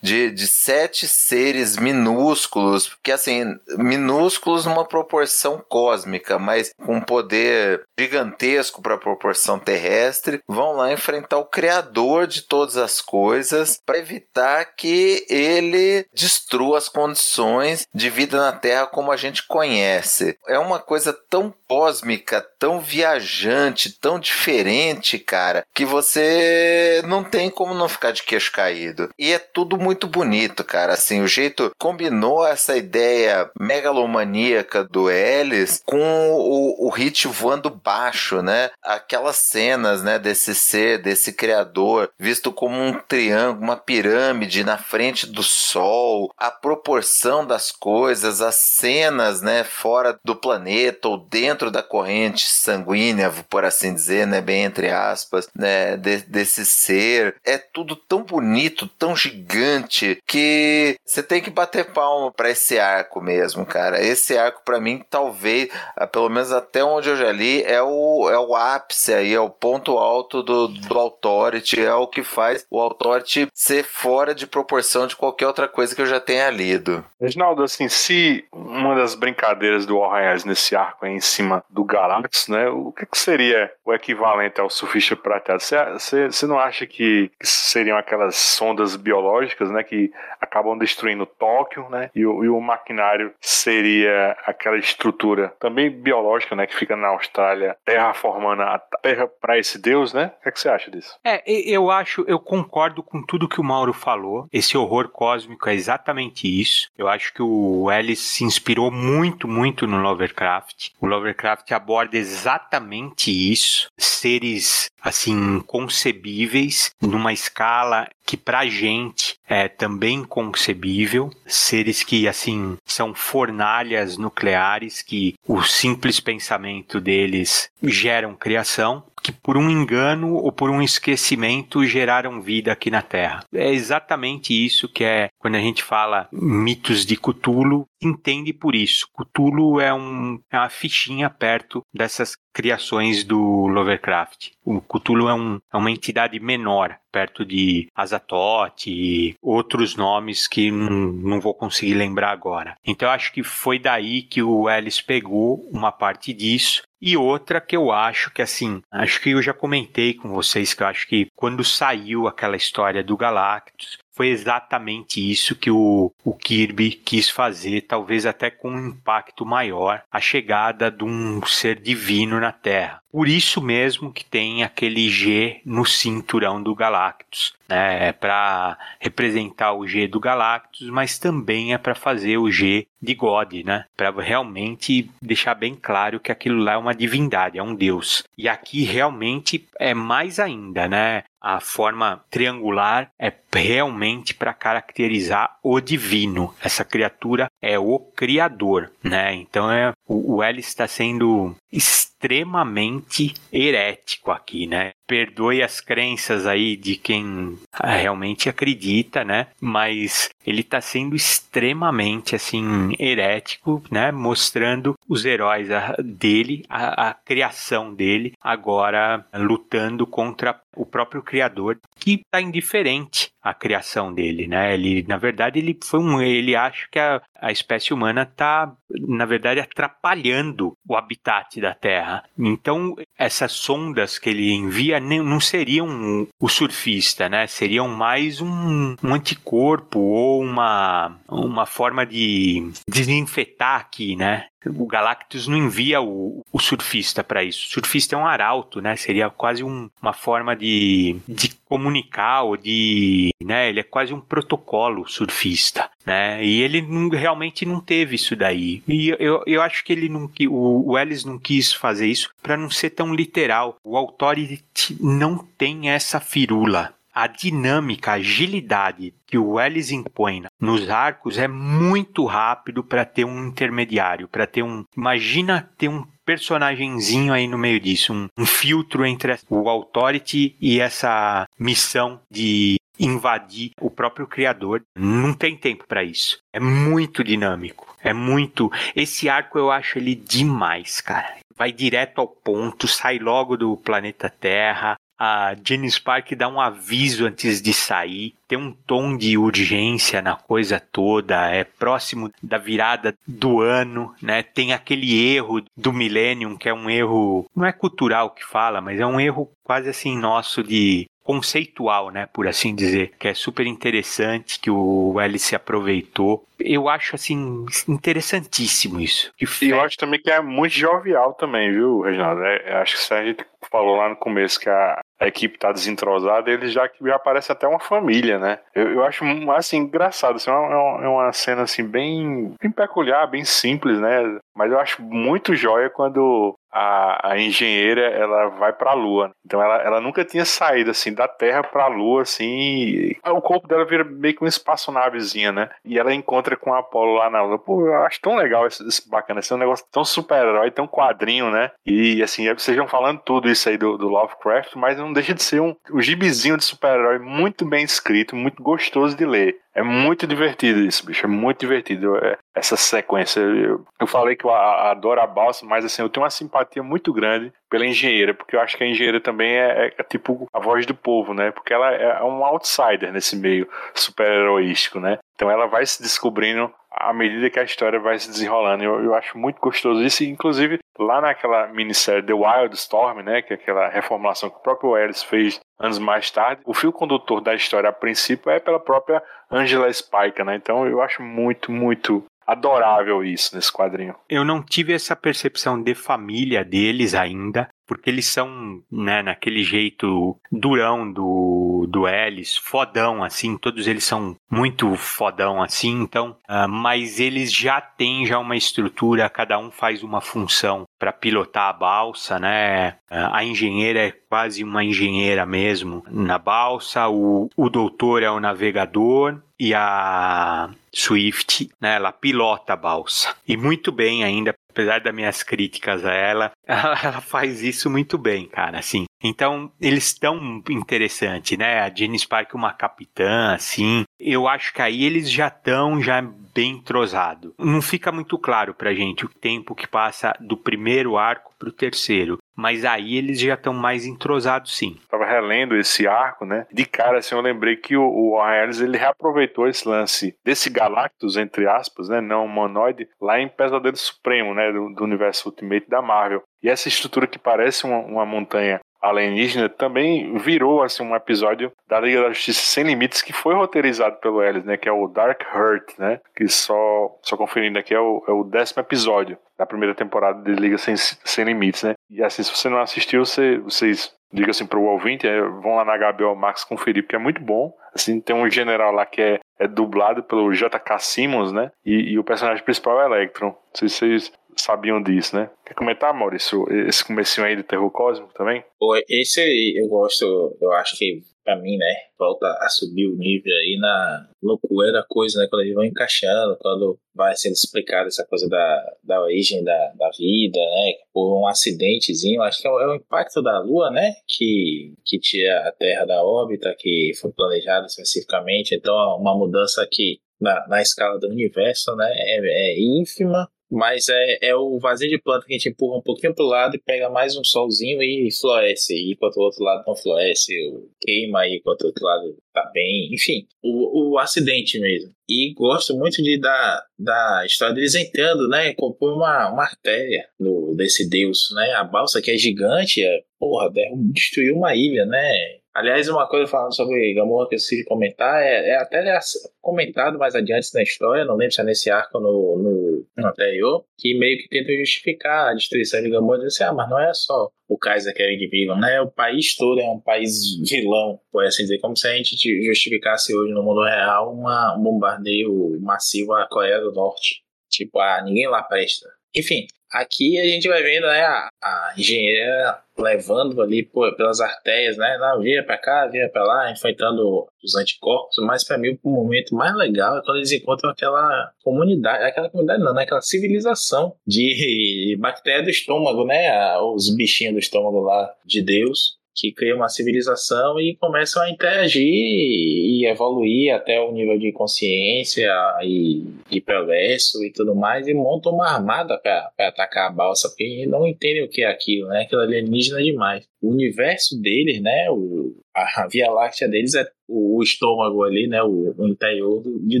De, de sete seres minúsculos, que assim, minúsculos numa proporção cósmica, mas com poder gigantesco para a proporção terrestre, vão lá enfrentar o Criador de todas as coisas para evitar que ele destrua as condições de vida na Terra como a gente conhece. É uma coisa tão cósmica, tão viajante, tão diferente, cara, que você não tem como não ficar de queixo caído. E é tudo muito bonito, cara. Assim, o jeito combinou essa ideia megalomaníaca do Ellis com o, o hit voando baixo, né? Aquelas cenas, né, desse ser, desse criador, visto como um triângulo, uma pirâmide na frente do sol, a proporção das coisas, as cenas, né, fora do planeta ou dentro da corrente sanguínea, por assim dizer, né, bem entre aspas, né, de, desse ser. É tudo tão bonito, tão gigante que você tem que bater palma para esse arco mesmo, cara. Esse arco para mim talvez, ah, pelo menos até onde eu já li, é o, é o ápice aí, é o ponto alto do, do Authority, é o que faz o Authority ser fora de proporção de qualquer outra coisa que eu já tenha lido. Reginaldo, assim, se uma das brincadeiras do Warriors nesse arco é em cima do Galactus, né? O que, que seria o equivalente ao surfista prateado? Você não acha que seriam aquelas sondas biológicas, né? Que acabam destruindo Tóquio, né? E o, e o maquinário seria aquela estrutura também biológica, né? Que fica na Austrália, terra formando a terra para esse deus, né? O que você acha disso? É, eu acho, eu concordo com tudo que o Mauro falou. Esse horror cósmico é exatamente isso. Eu acho que o Ellis se inspirou muito, muito no Lovecraft. O Lovecraft aborda exatamente isso, seres assim concebíveis numa escala que pra gente é também concebível, seres que assim são fornalhas nucleares que o simples pensamento deles geram criação que por um engano ou por um esquecimento geraram vida aqui na Terra. É exatamente isso que é quando a gente fala mitos de Cthulhu, entende por isso. Cthulhu é, um, é uma fichinha perto dessas criações do Lovecraft. O Cthulhu é, um, é uma entidade menor, perto de Azatoth e outros nomes que não, não vou conseguir lembrar agora. Então eu acho que foi daí que o Ellis pegou uma parte disso e outra que eu acho que assim, acho que eu já comentei com vocês que eu acho que quando saiu aquela história do Galactus, foi exatamente isso que o, o Kirby quis fazer, talvez até com um impacto maior, a chegada de um ser divino na Terra. Por isso mesmo que tem aquele G no cinturão do Galactus, né? É para representar o G do Galactus, mas também é para fazer o G de God, né? Para realmente deixar bem claro que aquilo lá é uma divindade, é um deus. E aqui realmente é mais ainda, né? A forma triangular é realmente para caracterizar o divino. Essa criatura é o criador, né? Então é o, o L está sendo extremamente herético aqui, né? Perdoe as crenças aí de quem realmente acredita, né? Mas ele está sendo extremamente assim herético, né? Mostrando os heróis dele, a, a criação dele, agora lutando contra o próprio criador, que está indiferente à criação dele, né? Ele, na verdade, ele foi um, ele acha que a, a espécie humana está, na verdade, atrapalhando o habitat da Terra. Então, essas sondas que ele envia não seriam o surfista, né? Seriam mais um, um anticorpo ou uma, uma forma de desinfetar aqui, né? O Galactus não envia o, o surfista para isso. O surfista é um arauto, né? Seria quase um, uma forma de, de comunicar ou de, né? Ele é quase um protocolo surfista, né? E ele não, realmente não teve isso daí. E eu, eu acho que ele não, o, o Ellis não quis fazer isso para não ser tão literal. O Authority não tem essa firula a dinâmica, a agilidade que o Ellis impõe nos arcos é muito rápido para ter um intermediário, para ter um. Imagina ter um personagemzinho aí no meio disso, um, um filtro entre o Authority e essa missão de invadir o próprio criador. Não tem tempo para isso. É muito dinâmico. É muito. Esse arco eu acho ele demais, cara. Vai direto ao ponto, sai logo do planeta Terra, a Jenny Spark dá um aviso antes de sair, tem um tom de urgência na coisa toda, é próximo da virada do ano, né? Tem aquele erro do Millennium, que é um erro, não é cultural que fala, mas é um erro quase assim nosso de conceitual, né, por assim dizer, que é super interessante, que o L se aproveitou. Eu acho, assim, interessantíssimo isso. E eu acho também que é muito jovial também, viu, Reginaldo? É, acho que se a gente falou lá no começo que a, a equipe tá desentrosada, ele já, já parece até uma família, né? Eu, eu acho, assim, engraçado, assim, é uma, é uma cena, assim, bem, bem peculiar, bem simples, né? Mas eu acho muito joia quando a, a engenheira ela vai para a Lua. Então ela, ela nunca tinha saído assim da Terra para a Lua assim. O corpo dela vira meio que uma espaçonavezinha, né? E ela encontra com a Apollo lá na Lua. Pô, eu acho tão legal esse, esse bacana, esse é um negócio tão super-herói, tão quadrinho, né? E assim, vocês estão falando tudo isso aí do, do Lovecraft, mas não deixa de ser um, um gibizinho de super-herói muito bem escrito, muito gostoso de ler. É muito divertido isso, bicho. É muito divertido é, essa sequência. Eu falei que eu adoro a balsa, mas assim, eu tenho uma simpatia muito grande pela engenheira, porque eu acho que a engenheira também é, é, é tipo a voz do povo, né? Porque ela é um outsider nesse meio super-heroístico, né? Então ela vai se descobrindo à medida que a história vai se desenrolando. Eu, eu acho muito gostoso isso. Inclusive, lá naquela minissérie The Wild Storm, né, que é aquela reformulação que o próprio Ellis fez anos mais tarde, o fio condutor da história a princípio é pela própria Angela Spiker, né? Então eu acho muito, muito adorável isso nesse quadrinho. Eu não tive essa percepção de família deles ainda, porque eles são, né, naquele jeito durão do, do Ellis, fodão, assim, todos eles são muito fodão, assim, então, uh, mas eles já têm já uma estrutura, cada um faz uma função para pilotar a balsa, né, uh, a engenheira é quase uma engenheira mesmo na balsa, o, o doutor é o navegador, e a Swift, né, ela pilota a balsa. E muito bem ainda, apesar das minhas críticas a ela, ela faz isso muito bem, cara, assim. Então, eles estão interessantes, né? A Jenny Spark uma capitã, assim. Eu acho que aí eles já estão já bem entrosados. Não fica muito claro pra gente o tempo que passa do primeiro arco pro terceiro. Mas aí eles já estão mais entrosados, sim. Tava relendo esse arco, né? De cara, assim, eu lembrei que o, o ele reaproveitou esse lance desse Galactus, entre aspas, né? Não humanoide, lá em Pesadelo Supremo, né? Do, do universo Ultimate da Marvel. E essa estrutura que parece uma, uma montanha alienígena também virou assim um episódio da Liga da Justiça Sem Limites que foi roteirizado pelo Ellis, né, que é o Dark Hurt, né, que só só conferindo aqui é o, é o décimo episódio da primeira temporada de Liga Sem, Sem Limites, né. E assim, se você não assistiu, você, vocês diga assim pro ouvinte, é, vão lá na HBO Max conferir, porque é muito bom. Assim, tem um general lá que é, é dublado pelo J.K. Simmons, né? E, e, o personagem principal é Electron. Não sei se vocês sabiam disso, né? Quer comentar, Maurício, esse comecinho aí do terror cósmico também? Esse eu gosto, eu acho que pra mim, né, volta a subir o nível aí na loucura da coisa, né, quando eles vão encaixando, quando vai sendo explicada essa coisa da, da origem da, da vida, né, por um acidentezinho, acho que é o, é o, impacto da Lua, né, que, que tira a Terra da órbita, que foi planejado especificamente, então é uma mudança que na, na escala do universo, né, é, é ínfima, mas é, é o vazio de planta que a gente empurra um pouquinho pro lado e pega mais um solzinho e floresce. E enquanto o outro lado não floresce, queima e enquanto o outro lado tá bem. Enfim, o, o acidente mesmo. E gosto muito de da, da história deles entrando, né? Compor uma, uma artéria no, desse deus, né? A balsa que é gigante, é, porra, destruiu uma ilha, né? Aliás, uma coisa falando sobre Gamorra que eu de comentar, é, é até comentado mais adiante na história, não lembro se é nesse arco no, no, no anterior, que meio que tenta justificar a destruição de Gamorra, dizendo assim, ah, mas não é só o Kaiser que é vivam, né? O país todo é um país vilão, por assim dizer, como se a gente justificasse hoje no mundo real uma, um bombardeio massivo à Coreia do Norte. Tipo, ah, ninguém lá presta. Enfim, aqui a gente vai vendo né, a, a engenheira levando ali pô, pelas artérias, né? Não, via para cá, via para lá, enfrentando os anticorpos. Mas para mim o momento mais legal é quando eles encontram aquela comunidade, aquela comunidade não, né? Aquela civilização de bactéria do estômago, né? Os bichinhos do estômago lá de Deus que cria uma civilização e começam a interagir e evoluir até o nível de consciência e de progresso e tudo mais e montam uma armada para atacar a balsa porque não entendem o que é aquilo, né? Aquilo alienígena demais. O universo deles, né? O, a Via Láctea deles é o, estômago ali, né? O, o interior de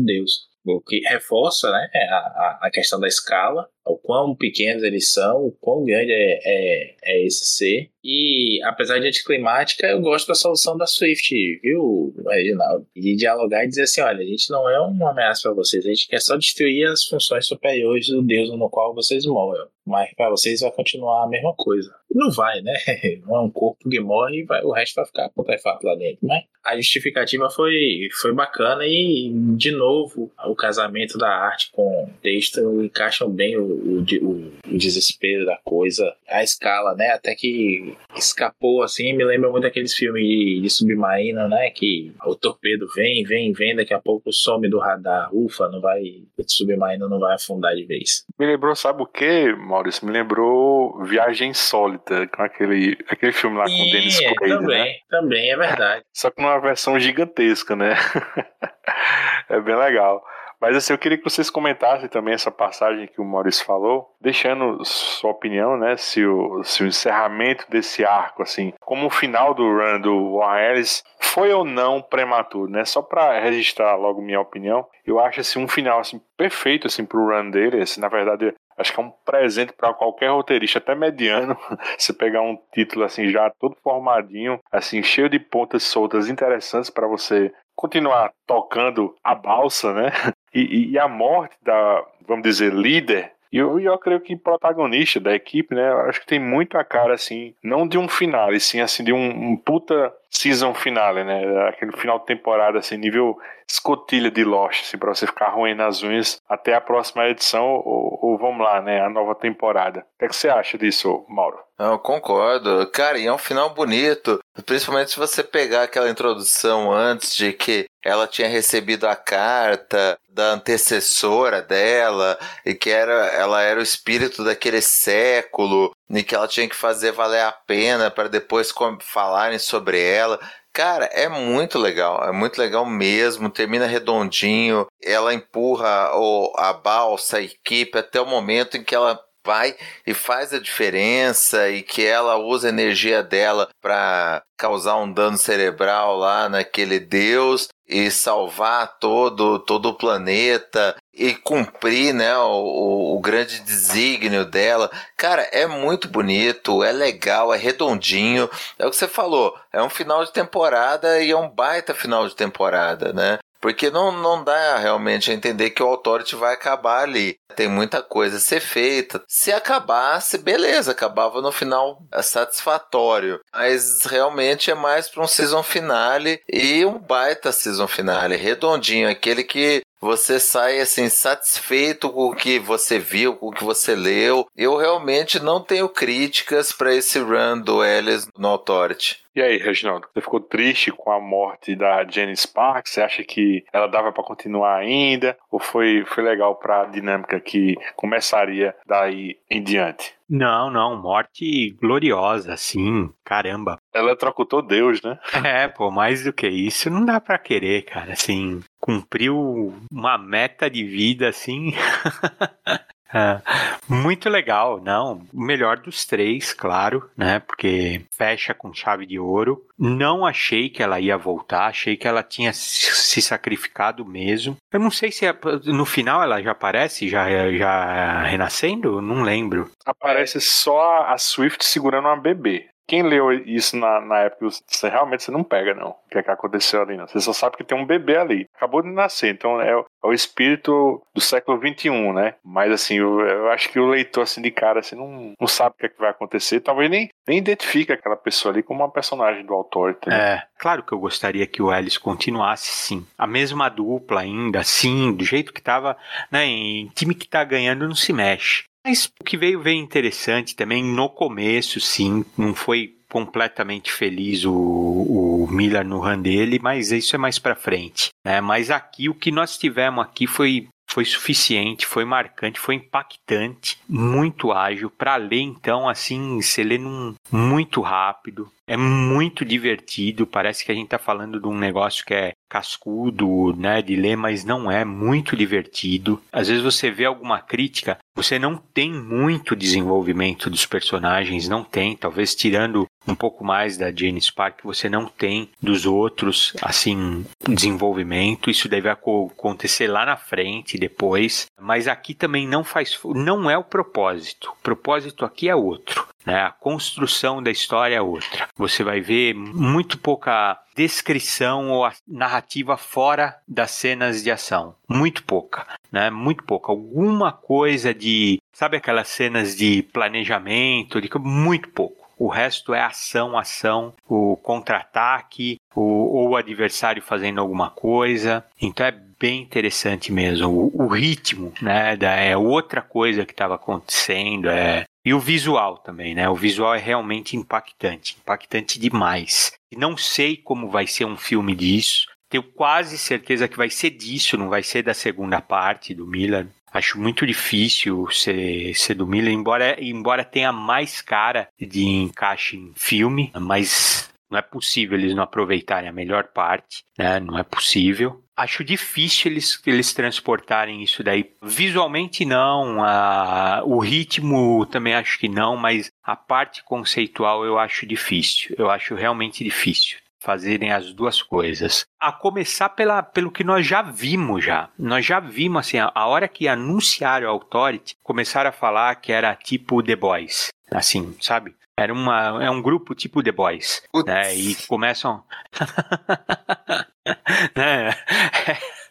Deus o que reforça né, a, a questão da escala, o quão pequenos eles são, o quão grande é, é, é esse ser. E apesar de anticlimática, eu gosto da solução da Swift, viu, Reginaldo? De dialogar e dizer assim: olha, a gente não é uma ameaça para vocês, a gente quer só destruir as funções superiores do Deus no qual vocês moram. Mas para vocês vai continuar a mesma coisa. Não vai, né? Não é um corpo que morre e vai, o resto vai ficar putrefato lá dentro. Mas a justificativa foi, foi bacana e, de novo, o casamento da arte com o texto encaixam bem o, o, o desespero da coisa, a escala, né? Até que escapou assim, me lembra muito aqueles filmes de, de submarino, né? Que o torpedo vem, vem, vem, daqui a pouco some do radar. Ufa, não vai. O submarino não vai afundar de vez. Me lembrou, sabe o que, Maurício? Me lembrou Viagem Insólita, com aquele, aquele filme lá com o Dennis Quaid, também, né? Também, é verdade. Só que numa versão gigantesca, né? é bem legal. Mas assim, eu queria que vocês comentassem também essa passagem que o Maurício falou, deixando sua opinião, né? Se o, se o encerramento desse arco, assim, como o final do run do Warren Ellis foi ou não prematuro, né? Só para registrar logo minha opinião, eu acho assim um final assim perfeito assim pro run dele, assim, na verdade acho que é um presente para qualquer roteirista, até mediano, você pegar um título assim já todo formadinho, assim cheio de pontas soltas interessantes para você continuar tocando a balsa, né? E, e, a morte da, vamos dizer, líder e eu, eu creio que protagonista da equipe, né? Acho que tem muito a cara, assim, não de um final, e sim, assim, de um, um puta season finale, né? Aquele final de temporada, assim, nível escotilha de Lost, assim, pra você ficar ruim nas unhas até a próxima edição, ou, ou vamos lá, né? A nova temporada. O que, é que você acha disso, Mauro? Eu concordo. Cara, e é um final bonito. Principalmente se você pegar aquela introdução antes de que ela tinha recebido a carta da antecessora dela e que era, ela era o espírito daquele século que ela tinha que fazer valer a pena para depois falarem sobre ela. Cara, é muito legal, é muito legal mesmo. Termina redondinho, ela empurra o, a balsa, a equipe até o momento em que ela vai e faz a diferença e que ela usa a energia dela para causar um dano cerebral lá naquele deus e salvar todo todo o planeta e cumprir né, o, o grande desígnio dela. Cara, é muito bonito, é legal, é redondinho. É o que você falou, é um final de temporada e é um baita final de temporada, né? Porque não, não dá realmente a entender que o Authority vai acabar ali. Tem muita coisa a ser feita. Se acabasse, beleza, acabava no final satisfatório. Mas realmente é mais para um season finale e um baita season finale, redondinho, aquele que você sai assim satisfeito com o que você viu, com o que você leu. Eu realmente não tenho críticas para esse run do Ellis no Authority. E aí, Reginaldo, você ficou triste com a morte da Jenny Sparks? Você acha que ela dava para continuar ainda? Ou foi, foi legal para a dinâmica que começaria daí em diante? Não, não, morte gloriosa, sim, caramba. Ela trocutou Deus, né? É, pô, mais do que isso, não dá para querer, cara, assim, cumpriu uma meta de vida, assim, É, muito legal, não. O melhor dos três, claro, né? Porque fecha com chave de ouro. Não achei que ela ia voltar, achei que ela tinha se sacrificado mesmo. Eu não sei se é, no final ela já aparece, já, já renascendo, não lembro. Aparece só a Swift segurando uma bebê quem leu isso na, na época, você realmente você não pega, não. O que, é que aconteceu ali, não. Você só sabe que tem um bebê ali. Acabou de nascer, então é, é o espírito do século XXI, né? Mas assim, eu, eu, acho que o leitor, assim, de cara, assim, não, não sabe o que, é que vai acontecer. Talvez nem, nem identifique aquela pessoa ali como uma personagem do autor. Entendeu? É, claro que eu gostaria que o Ellis continuasse, sim. A mesma dupla ainda, sim, do jeito que tava, né? Em time que tá ganhando não se mexe. Mas o que veio veio interessante também no começo, sim, não foi completamente feliz o, o Miller no run dele, mas isso é mais para frente. Né? Mas aqui o que nós tivemos aqui foi foi suficiente, foi marcante, foi impactante, muito ágil. Para ler, então, assim, você lê num, muito rápido, é muito divertido. Parece que a gente está falando de um negócio que é cascudo, né, de ler, mas não é muito divertido. Às vezes você vê alguma crítica, você não tem muito desenvolvimento dos personagens, não tem, talvez tirando um pouco mais da Jane Spark, você não tem dos outros, assim, desenvolvimento. Isso deve acontecer lá na frente, depois. Mas aqui também não faz, não é o propósito. O propósito aqui é outro. Né? A construção da história é outra. Você vai ver muito pouca descrição ou narrativa fora das cenas de ação. Muito pouca, né? Muito pouca. Alguma coisa de, sabe aquelas cenas de planejamento, de muito pouco. O resto é ação, ação, o contra-ataque, ou o adversário fazendo alguma coisa. Então é bem interessante mesmo. O, o ritmo, né, da, é outra coisa que estava acontecendo. É, e o visual também, né? O visual é realmente impactante, impactante demais. E não sei como vai ser um filme disso. Tenho quase certeza que vai ser disso, não vai ser da segunda parte do Miller. Acho muito difícil ser, ser do Miller, embora, embora tenha mais cara de encaixe em filme, mas não é possível eles não aproveitarem a melhor parte, né? Não é possível. Acho difícil eles, eles transportarem isso daí. Visualmente não, a, o ritmo também acho que não, mas a parte conceitual eu acho difícil. Eu acho realmente difícil fazerem as duas coisas. A começar pela, pelo que nós já vimos já. Nós já vimos assim, a, a hora que anunciaram a Authority, começaram a falar que era tipo The Boys. Assim, sabe? Era uma, é um grupo tipo The Boys. Né? E começam. né?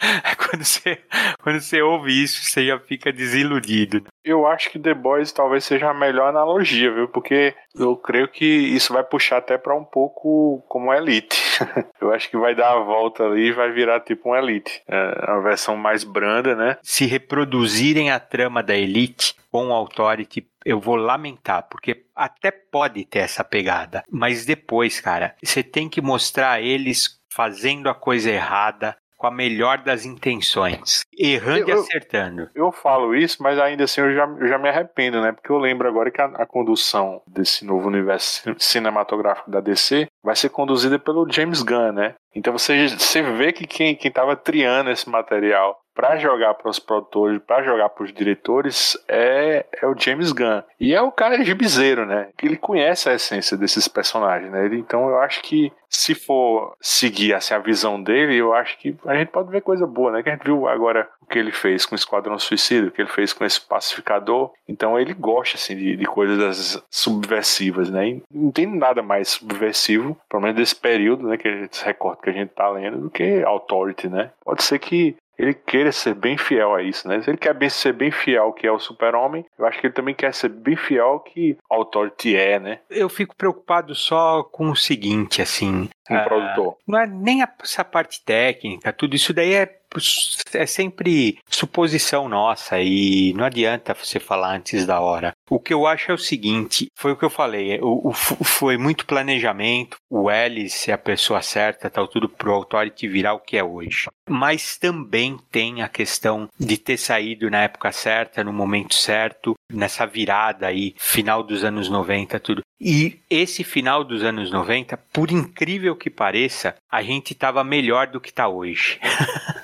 É, quando, você, quando você ouve isso, você já fica desiludido. Eu acho que The Boys talvez seja a melhor analogia, viu? Porque eu creio que isso vai puxar até para um pouco como Elite. eu acho que vai dar a volta ali e vai virar tipo um Elite. É uma versão mais branda, né? Se reproduzirem a trama da Elite com o Authority, eu vou lamentar, porque até pode ter essa pegada, mas depois, cara, você tem que mostrar eles fazendo a coisa errada, com a melhor das intenções, errando eu, e acertando. Eu, eu, falo isso, mas ainda assim eu já, eu já me arrependo, né? Porque eu lembro agora que a, a, condução desse novo universo cinematográfico da DC vai ser conduzida pelo James Gunn, né? Então você, você vê que quem estava triando esse material para jogar para os produtores, para jogar para os diretores, é, é o James Gunn. E é o cara gibizeiro, né? Ele conhece a essência desses personagens, né? Então eu acho que se for seguir assim, a visão dele, eu acho que a gente pode ver coisa boa, né? Que a gente viu agora o que ele fez com o Esquadrão Suicida, o que ele fez com esse pacificador. Então ele gosta assim de, de coisas subversivas, né? E não tem nada mais subversivo, pelo menos desse período, né? Que esse recorte que a gente tá lendo, do que Authority, né? Pode ser que ele queira ser bem fiel a isso, né? Se ele quer bem, ser bem fiel ao que é o super-homem, eu acho que ele também quer ser bem fiel ao que a Authority é, né? Eu fico preocupado só com o seguinte, assim... Um uh, produtor. Não é nem essa parte técnica, tudo isso daí é é sempre suposição nossa e não adianta você falar antes da hora. O que eu acho é o seguinte, foi o que eu falei, o, o foi muito planejamento, o Ellis é a pessoa certa, tal tudo pro Authority virar o que é hoje. Mas também tem a questão de ter saído na época certa, no momento certo, nessa virada aí, final dos anos 90, tudo. E esse final dos anos 90, por incrível que pareça, a gente estava melhor do que está hoje.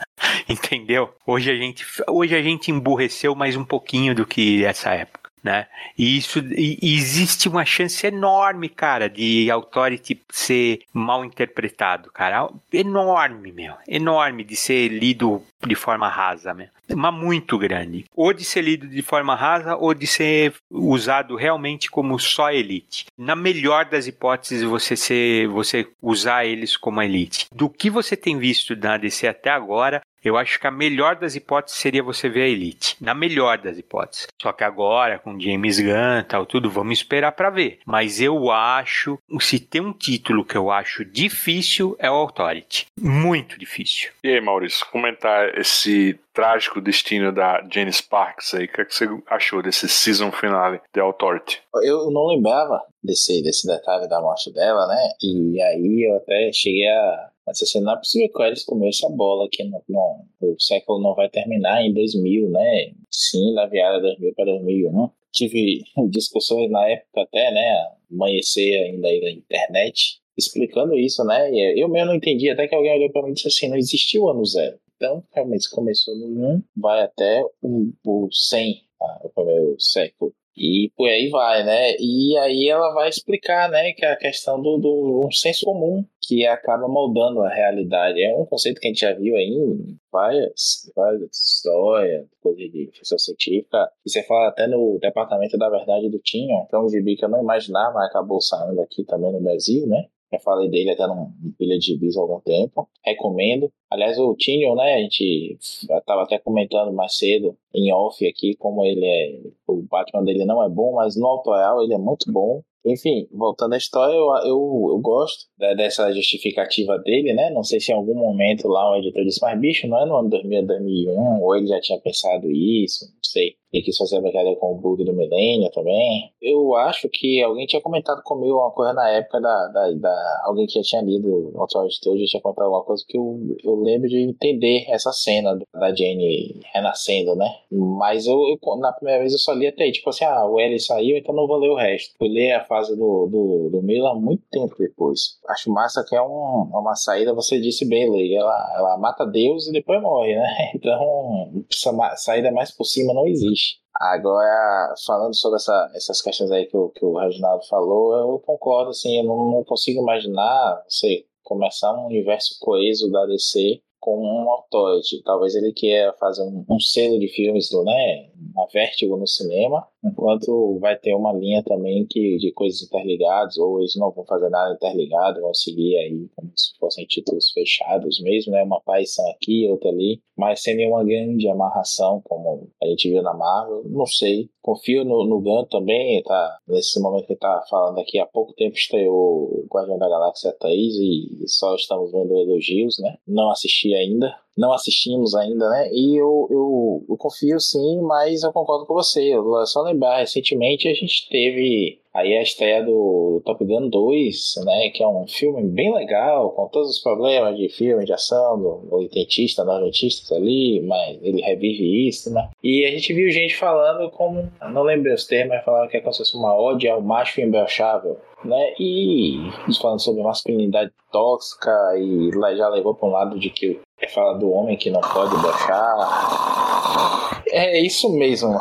Entendeu? Hoje a gente, hoje a gente emburreceu mais um pouquinho do que essa época. Né? E isso e existe uma chance enorme, cara, de Authority ser mal interpretado, cara. Enorme, meu. Enorme de ser lido de forma rasa, meu. Uma muito grande. Ou de ser lido de forma rasa, ou de ser usado realmente como só elite. Na melhor das hipóteses, você ser, você usar eles como elite. Do que você tem visto na DC até agora, Eu acho que a melhor das hipóteses seria você ver a Elite. Na melhor das hipóteses. Só que agora, com James Gunn tal, tudo, vamos esperar para ver. Mas eu acho, se tem um título que eu acho difícil, é o Authority. Muito difícil. E aí, Maurício, comentar esse trágico destino da Jane Sparks aí. O que, é que você achou desse season finale de Authority? Eu não lembrava desse, desse detalhe da morte dela, né? E aí eu até cheguei a assim, não é possível que eles comeu essa bola aqui no, no, o século não vai terminar em 2000, né? Sim, da virada 2000 para 2001. Tive discussões na época até, né? Amanhecer ainda aí na internet, explicando isso, né? Eu mesmo não entendi, até que alguém olhou para mim e disse assim, não existiu o ano zero. Então, realmente, começou no 1, vai até o, o 100, tá? o primeiro século. E por aí vai, né? E aí ela vai explicar, né, que é a questão do, do um senso comum que acaba moldando a realidade. É um conceito que a gente já viu aí em várias, várias histórias, coisa de ficção científica. E você fala até no Departamento da Verdade do Tinha, que é um gibi que eu não imaginava, mas acabou saindo aqui também no Brasil, né? Já falei dele até num pilha de bis há algum tempo. Recomendo. Aliás, o Tinion, né? A gente estava até comentando mais cedo em off aqui como ele é. O Batman dele não é bom, mas no autoral ele é muito bom. Enfim, voltando à história, eu, eu, eu gosto dessa justificativa dele, né? Não sei se em algum momento lá o editor disse, mas bicho, não é no ano 2000, 2001, ou ele já tinha pensado isso, não sei e quis fazer a brincadeira com o bug do Milênio também. Eu acho que alguém tinha comentado comigo uma coisa na época da. da, da alguém que já tinha lido o Autor de tinha comentado alguma coisa que eu, eu lembro de entender essa cena da Jane renascendo, né? Mas eu, eu na primeira vez eu só li até aí, tipo assim, ah, o L saiu, então não vou ler o resto. Fui ler a fase do, do, do Milan muito tempo depois. Acho massa que é um, uma saída, você disse bem, Leigh, ela, ela mata Deus e depois morre, né? Então, essa saída mais por cima não existe. Agora, falando sobre essa, essas questões aí que o, que o Reginaldo falou, eu concordo, assim, eu não, não consigo imaginar, você começar um universo coeso da DC com um authority. Talvez ele queira fazer um, um selo de filmes, né? Uma Vertigo no cinema, enquanto vai ter uma linha também que, de coisas interligadas, ou eles não vão fazer nada interligado, vão seguir aí como se fossem títulos fechados mesmo, né? Uma paixão aqui, outra ali, mas sem nenhuma grande amarração, como a gente viu na Marvel. Não sei. Confio no, no Gun também, tá? Nesse momento que tá falando aqui, há pouco tempo estreou Guardião da Galáxia 3 e só estamos vendo elogios, né? Não assisti ainda, não assistimos ainda, né? E eu, eu, eu, confio sim, mas eu concordo com você. É só lembrar, recentemente a gente teve aí a estreia do Top Gun 2, né? Que é um filme bem legal, com todos os problemas de filme, de ação, do oitentista, noventista ali, mas ele revive isso, né? E a gente viu gente falando como, não lembro os termos, mas falaram que é como se fosse uma ode ao macho imbrochável né? E falando sobre masculinidade tóxica e já levou para um lado de que fala do homem que não pode baixar. É isso mesmo,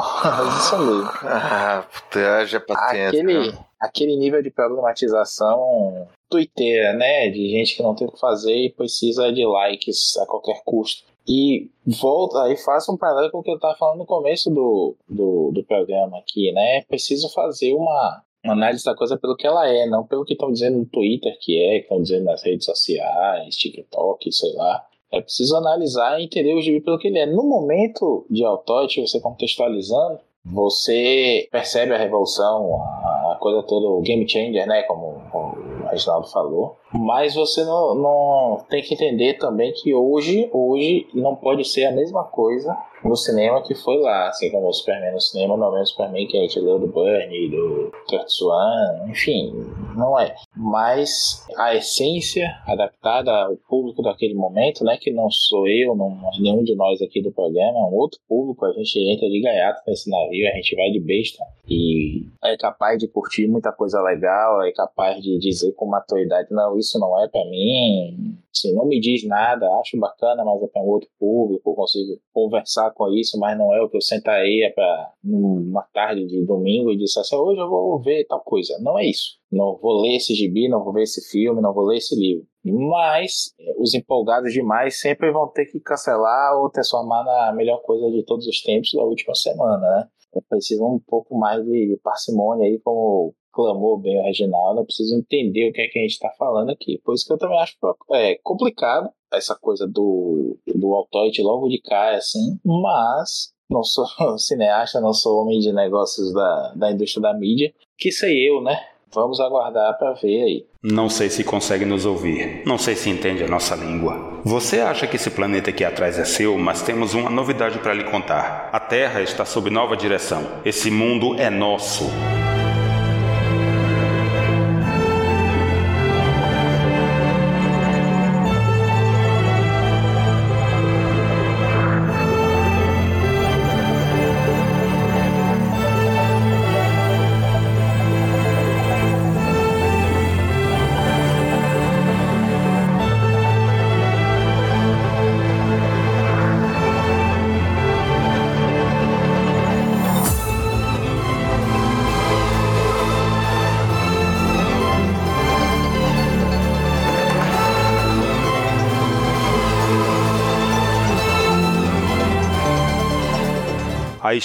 isso mesmo. Ah, puta, haja paciência. Aquele, aquele nível de problematização twitteira, né? De gente que não tem o que fazer e precisa de likes a qualquer custo. E volta aí, faça um paralelo com o que eu estava falando no começo do, do, do programa aqui, né? Preciso fazer uma, uma análise da coisa pelo que ela é, não pelo que estão dizendo no Twitter que é, que estão dizendo nas redes sociais, TikTok, sei lá. É preciso analisar e entender o gibi pelo que ele é. No momento de Autote, você contextualizando, você percebe a revolução, a coisa toda, o game changer, né? Como, como o Reginaldo falou. Mas você não, não tem que entender também que hoje, hoje não pode ser a mesma coisa no cinema que foi lá, assim como o Superman no cinema, não é o Superman que a gente leu do Bernie, do Kurt Swan, enfim, não é. Mas a essência adaptada ao público daquele momento, né, que não sou eu, não nenhum de nós aqui do programa, é um outro público, a gente entra de gaiato nesse navio, a gente vai de besta e é capaz de curtir muita coisa legal, é capaz de dizer com maturidade, não, isso não é para mim, assim, não me diz nada, acho bacana, mas é para um outro público, consigo conversar com isso, mas não é o que eu sentaria para numa tarde de domingo e disse assim, hoje eu vou ver tal coisa. Não é isso. Não vou ler esse gibi, não vou ver esse filme, não vou ler esse livro. Mas eh, os empolgados demais sempre vão ter que cancelar ou transformar na melhor coisa de todos os tempos da última semana, né? Eu preciso um pouco mais de parcimônia aí, como clamou bem o Reginaldo, eu preciso entender o que é que a gente está falando aqui. Por isso que eu também acho é, complicado essa coisa do, do autority logo de cá, assim, mas não sou cineasta, não sou homem de negócios da, da indústria da mídia, que sei eu, né? Vamos aguardar para ver aí. Não sei se consegue nos ouvir. Não sei se entende a nossa língua. Você acha que esse planeta aqui atrás é seu, mas temos uma novidade para lhe contar. A Terra está sob nova direção. Esse mundo é nosso.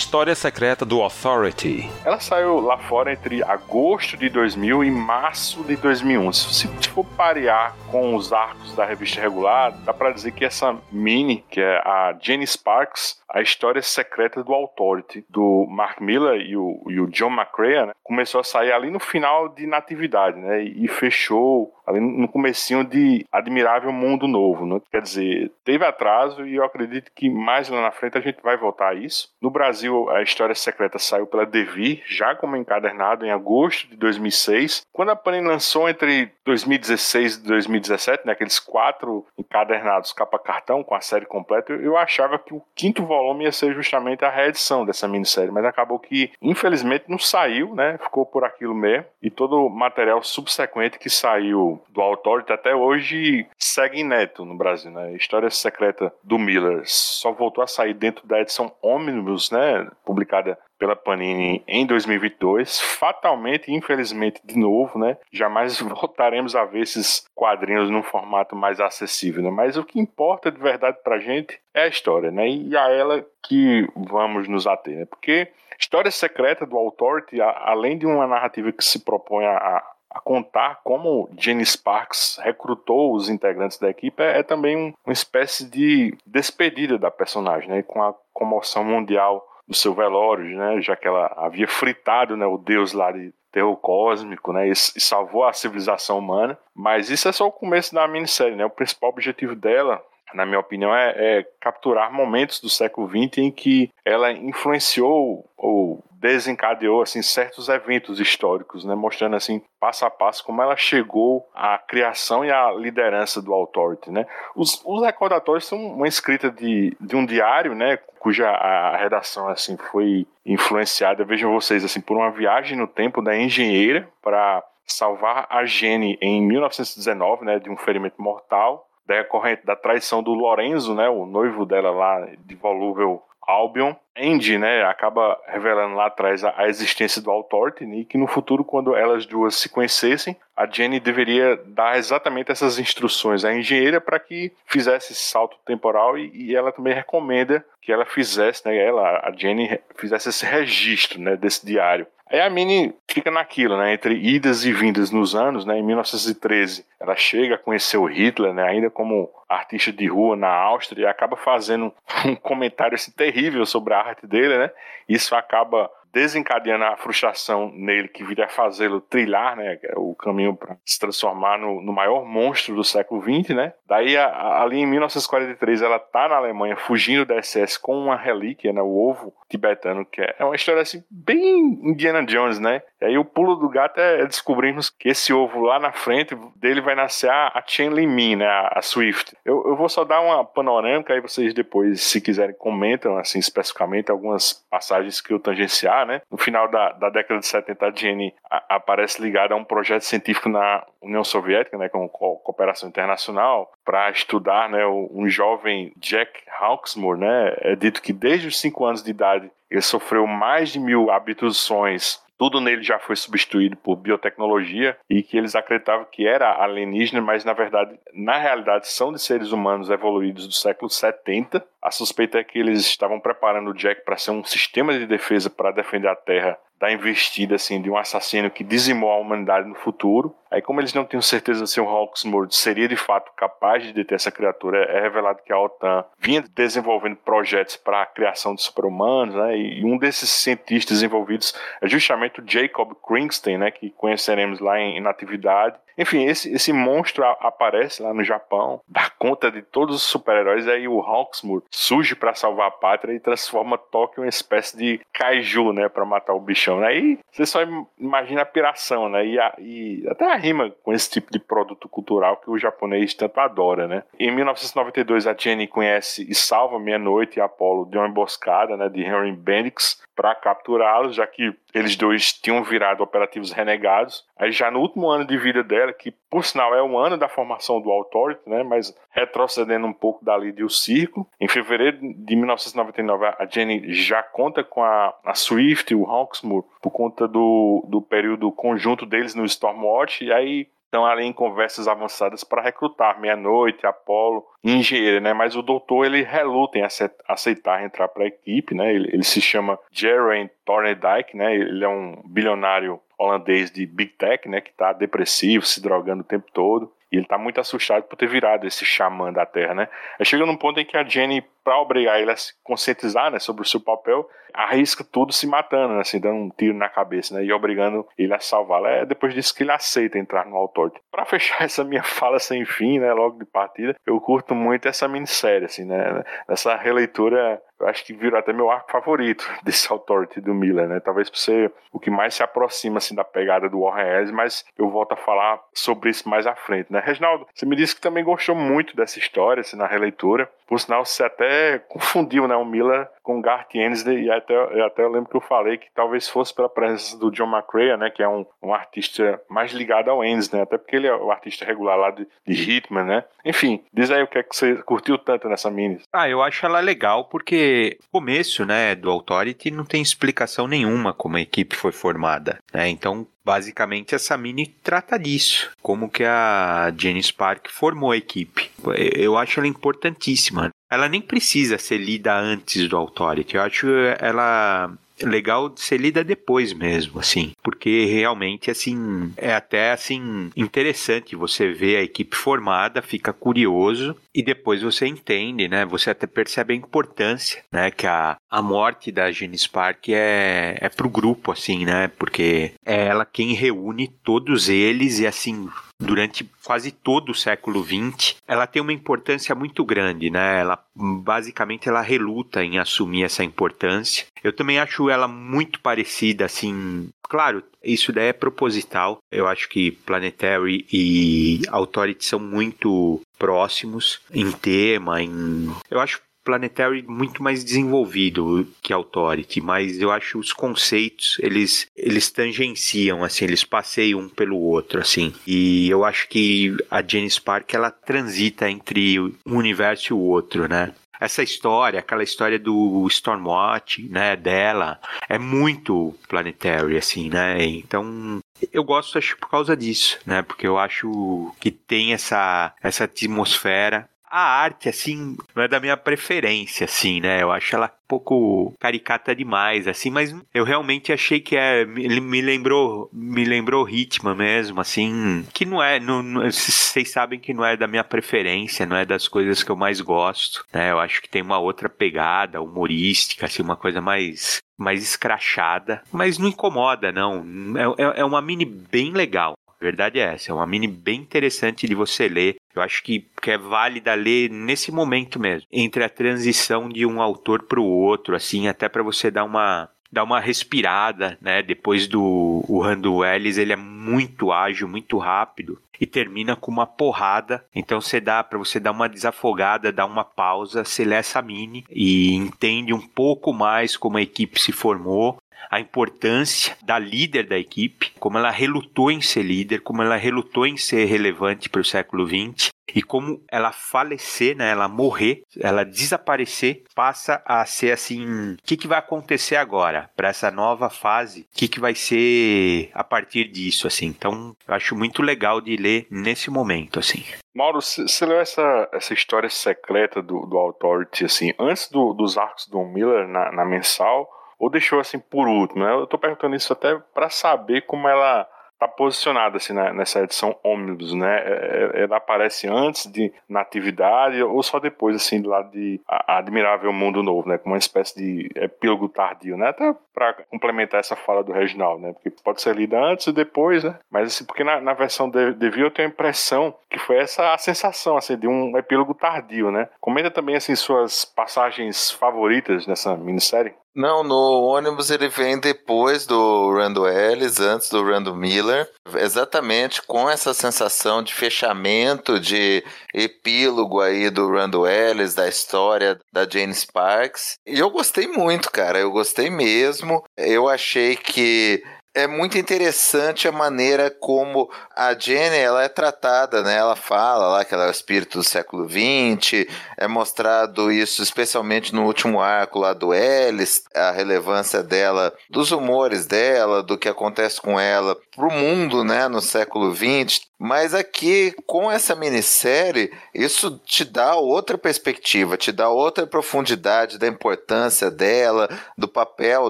História Secreta do Authority. Ela saiu lá fora entre agosto de 2000 e março de 2001. Se for parear com os arcos da revista regular, dá para dizer que essa mini, que é a Jenny Sparks, a história secreta do Authority, do Mark Miller e o, e o John McCrea, né, começou a sair ali no final de Natividade, né, e fechou ali no comecinho de Admirável Mundo Novo, né? Quer dizer, teve atraso e eu acredito que mais lá na frente a gente vai voltar a isso. No Brasil, a História Secreta saiu pela Devir, já como encadernado em agosto de 2006. Quando a Panini lançou entre 2016 e 2017, né, aqueles quatro encadernados capa cartão com a série completa, eu achava que o quinto volume ia ser justamente a reedição dessa minissérie, mas acabou que, infelizmente, não saiu, né? Ficou por aquilo mesmo. E todo o material subsequente que saiu do Authority até hoje segue inédito no Brasil, né? História Secreta do Miller só voltou a sair dentro da edição Omnibus, né? Publicada pela Panini em 2022. Fatalmente, infelizmente, de novo, né? Jamais voltaremos a ver esses quadrinhos num formato mais acessível, né? Mas o que importa de verdade pra gente é a história, né? E a ela que vamos nos ater, né? Porque História Secreta do Authority, além de uma narrativa que se propõe a a contar como Jenny Sparks recrutou os integrantes da equipe é, é também um, uma espécie de despedida da personagem, né? Com a comoção mundial do seu velório, né? Já que ela havia fritado, né? O deus lá de terror cósmico, né? E, e salvou a civilização humana. Mas isso é só o começo da minissérie, né? O principal objetivo dela na minha opinião, é, é, capturar momentos do século XX em que ela influenciou ou desencadeou assim certos eventos históricos, né, mostrando assim passo a passo como ela chegou à criação e à liderança do Authority, né. Os, os recordatórios são uma escrita de, de um diário, né, cuja a redação assim foi influenciada, vejam vocês assim, por uma viagem no tempo da engenheira para salvar a Jenny em 1919, né, de um ferimento mortal decorrente da traição do Lorenzo, né, o noivo dela lá de volúvel Albion. Andy, né, acaba revelando lá atrás a, a existência do Authority né, e que no futuro, quando elas duas se conhecessem, a Jenny deveria dar exatamente essas instruções à engenheira para que fizesse esse salto temporal e, e, ela também recomenda que ela fizesse, né, ela, a Jenny fizesse esse registro, né, desse diário. Aí a Minnie fica naquilo, né, entre idas e vindas nos anos, né, em 1913 ela chega a conhecer o Hitler, né, ainda como artista de rua na Áustria e acaba fazendo um comentário assim, terrível sobre a arte dele, né, isso acaba desencadeando a frustração nele que viria a fazê-lo trilhar, né, o caminho para se transformar no, no, maior monstro do século XX, né? Daí a, a, ali em 1943 ela tá na Alemanha fugindo da SS com uma relíquia, né, o ovo tibetano, que é, é uma história assim bem Indiana Jones, né? E aí o pulo do gato é, é descobrirmos que esse ovo lá na frente dele vai nascer a, a Chen Limin, né, a, a Swift. Eu, eu vou só dar uma panorâmica aí vocês depois, se quiserem, comentam assim especificamente algumas passagens que eu tangenciar né? No final da, da década de 70, a Jenny a, aparece ligada a um projeto científico na União Soviética, né, com cooperação internacional, para estudar né, um jovem Jack Hawksmoor. Né? É dito que desde os 5 anos de idade ele sofreu mais de mil abduções tudo nele já foi substituído por biotecnologia e que eles acreditavam que era alienígena, mas na verdade, na realidade, são de seres humanos evoluídos do século 70. A suspeita é que eles estavam preparando o Jack para ser um sistema de defesa para defender a Terra da investida assim de um assassino que dizimou a humanidade no futuro. Aí, como eles não tinham certeza se o Hawksmoor seria de fato capaz de deter essa criatura, é revelado que a OTAN vinha desenvolvendo projetos para a criação de super-humanos, né? E um desses cientistas envolvidos é justamente o Jacob Kringstein, né? Que conheceremos lá em, em Natividade. Enfim, esse, esse monstro aparece lá no Japão, dá conta de todos os super-heróis, aí o Hawksmoor surge para salvar a pátria e transforma Tóquio em uma espécie de kaiju, né, para matar o bichão. Aí né? você só imagina a piração, né, e, a, e até a rima com esse tipo de produto cultural que o japonês tanto adora, né. Em 1992 a Jenny conhece e salva Meia-Noite e Apollo de uma emboscada, né, de Henry Bendix para capturá-los, já que eles dois tinham virado operativos renegados. Aí já no último ano de vida dela, que por sinal é o ano da formação do Authority, né, mas retrocedendo um pouco dali de o Círculo, em fevereiro de 1999 a Jenny já conta com a, a Swift e o Hawksmoor por conta do, do período conjunto deles no Stormwatch, e aí estão ali em conversas avançadas para recrutar Meia-Noite, Apolo Engenheiro, né? Mas o doutor ele reluta em aceitar entrar para a equipe, né? Ele, ele se chama Geraint Thorndike, né? Ele é um bilionário holandês de Big Tech, né? Que está depressivo, se drogando o tempo todo. E ele está muito assustado por ter virado esse xamã da Terra, né? Aí chega num ponto em que a Jenny, para obrigar ele a se conscientizar né, sobre o seu papel, arrisca tudo se matando, né, assim, dando um tiro na cabeça, né? E obrigando ele a salvá-la. É depois disso que ele aceita entrar no Authority. Para fechar essa minha fala sem fim, né? Logo de partida, eu curto muito essa minissérie, assim, né? Essa releitura eu acho que virou até meu arco favorito desse Authority do Miller, né? Talvez por ser o que mais se aproxima assim da pegada do Warren mas eu volto a falar sobre isso mais à frente, né? Reginaldo, você me disse que também gostou muito dessa história, assim, na releitura. Por sinal, você até confundiu, né, o Miller com o Garth Ensley, e até, até eu lembro que eu falei que talvez fosse pela presença do John McCrea, né, que é um, um artista mais ligado ao Ensley, né, até porque ele é o artista regular lá de, de Hitman, né. Enfim, diz aí o que é que você curtiu tanto nessa mini. Ah, eu acho ela legal porque começo, né, do Authority não tem explicação nenhuma como a equipe foi formada, né, então Basicamente, essa mini trata disso, como que a Jenny Spark formou a equipe. Eu acho ela importantíssima. Ela nem precisa ser lida antes do Authority. Eu acho ela legal de ser lida depois mesmo, assim, porque realmente, assim, é até, assim, interessante você ver a equipe formada, fica curioso e depois você entende, né, você até percebe a importância, né, que a, a morte da Gene Spark é, é pro grupo, assim, né, porque é ela quem reúne todos eles e, assim, durante quase todo o século XX, ela tem uma importância muito grande, né? Ela basicamente ela reluta em assumir essa importância. Eu também acho ela muito parecida, assim. Claro, isso daí é proposital. Eu acho que Planetary e Authority são muito próximos em tema, em. Eu acho Planetary muito mais desenvolvido que Authority, mas eu acho os conceitos, eles eles tangenciam assim, eles passeiam um pelo outro assim. E eu acho que a Jenny Spark ela transita entre um universo e o outro, né? essa história, aquela história do Stormwatch, né, dela, é muito planetary, assim, né? Então, eu gosto, acho, por causa disso, né? Porque eu acho que tem essa, essa atmosfera a arte, assim, não é da minha preferência, assim, né? Eu acho ela um pouco caricata demais, assim, mas eu realmente achei que é. Ele me lembrou. Me lembrou Hitman mesmo, assim. Que não é. Não, não, vocês sabem que não é da minha preferência, não é das coisas que eu mais gosto, né? Eu acho que tem uma outra pegada humorística, assim, uma coisa mais mais escrachada, mas não incomoda, não. É, é, é uma mini bem legal. A verdade é essa, é uma mini bem interessante de você ler. Eu acho que, que é válida ler nesse momento mesmo, entre a transição de um autor para o outro, assim, até para você dar uma dar uma respirada, né? Depois do o Randall Ellis, ele é muito ágil, muito rápido e termina com uma porrada. Então você dá para você dar uma desafogada, dar uma pausa, você lê essa mini e entende um pouco mais como a equipe se formou, a importância da líder da equipe, como ela relutou em ser líder, como ela relutou em ser relevante para o século XX e como ela falecer, né, ela morrer, ela desaparecer, passa a ser assim, o que, que vai acontecer agora para essa nova fase? O que, que vai ser a partir disso, assim? Então, eu acho muito legal de ler nesse momento, assim. Mauro, você leu essa, essa história secreta do, do Authority, assim, antes do, dos arcos do Miller na, na mensal ou deixou assim por último, né? Eu tô perguntando isso até para saber como ela tá posicionada assim né, nessa edição ônibus, né? É, é, ela aparece antes de natividade ou só depois assim lado de Admirável Mundo Novo, né? Como uma espécie de epílogo tardio, né? Até para complementar essa fala do Reginaldo, né? Porque pode ser lida antes e depois, né? Mas assim, porque na, na versão de, de eu tenho a impressão que foi essa a sensação assim de um epílogo tardio, né? Comenta também assim suas passagens favoritas nessa minissérie. Não, no ônibus ele vem depois do Randall Ellis, antes do Randall Miller, exatamente com essa sensação de fechamento, de epílogo aí do Randall Ellis, da história da Jane Sparks. E eu gostei muito, cara, eu gostei mesmo. Eu achei que é muito interessante a maneira como a Jenny ela é tratada, né? Ela fala lá que ela é o espírito do século XX, é mostrado isso especialmente no último arco lá do Ellis, a relevância dela, dos humores dela, do que acontece com ela pro mundo, né, no século XX. Mas aqui, com essa minissérie, isso te dá outra perspectiva, te dá outra profundidade da importância dela, do papel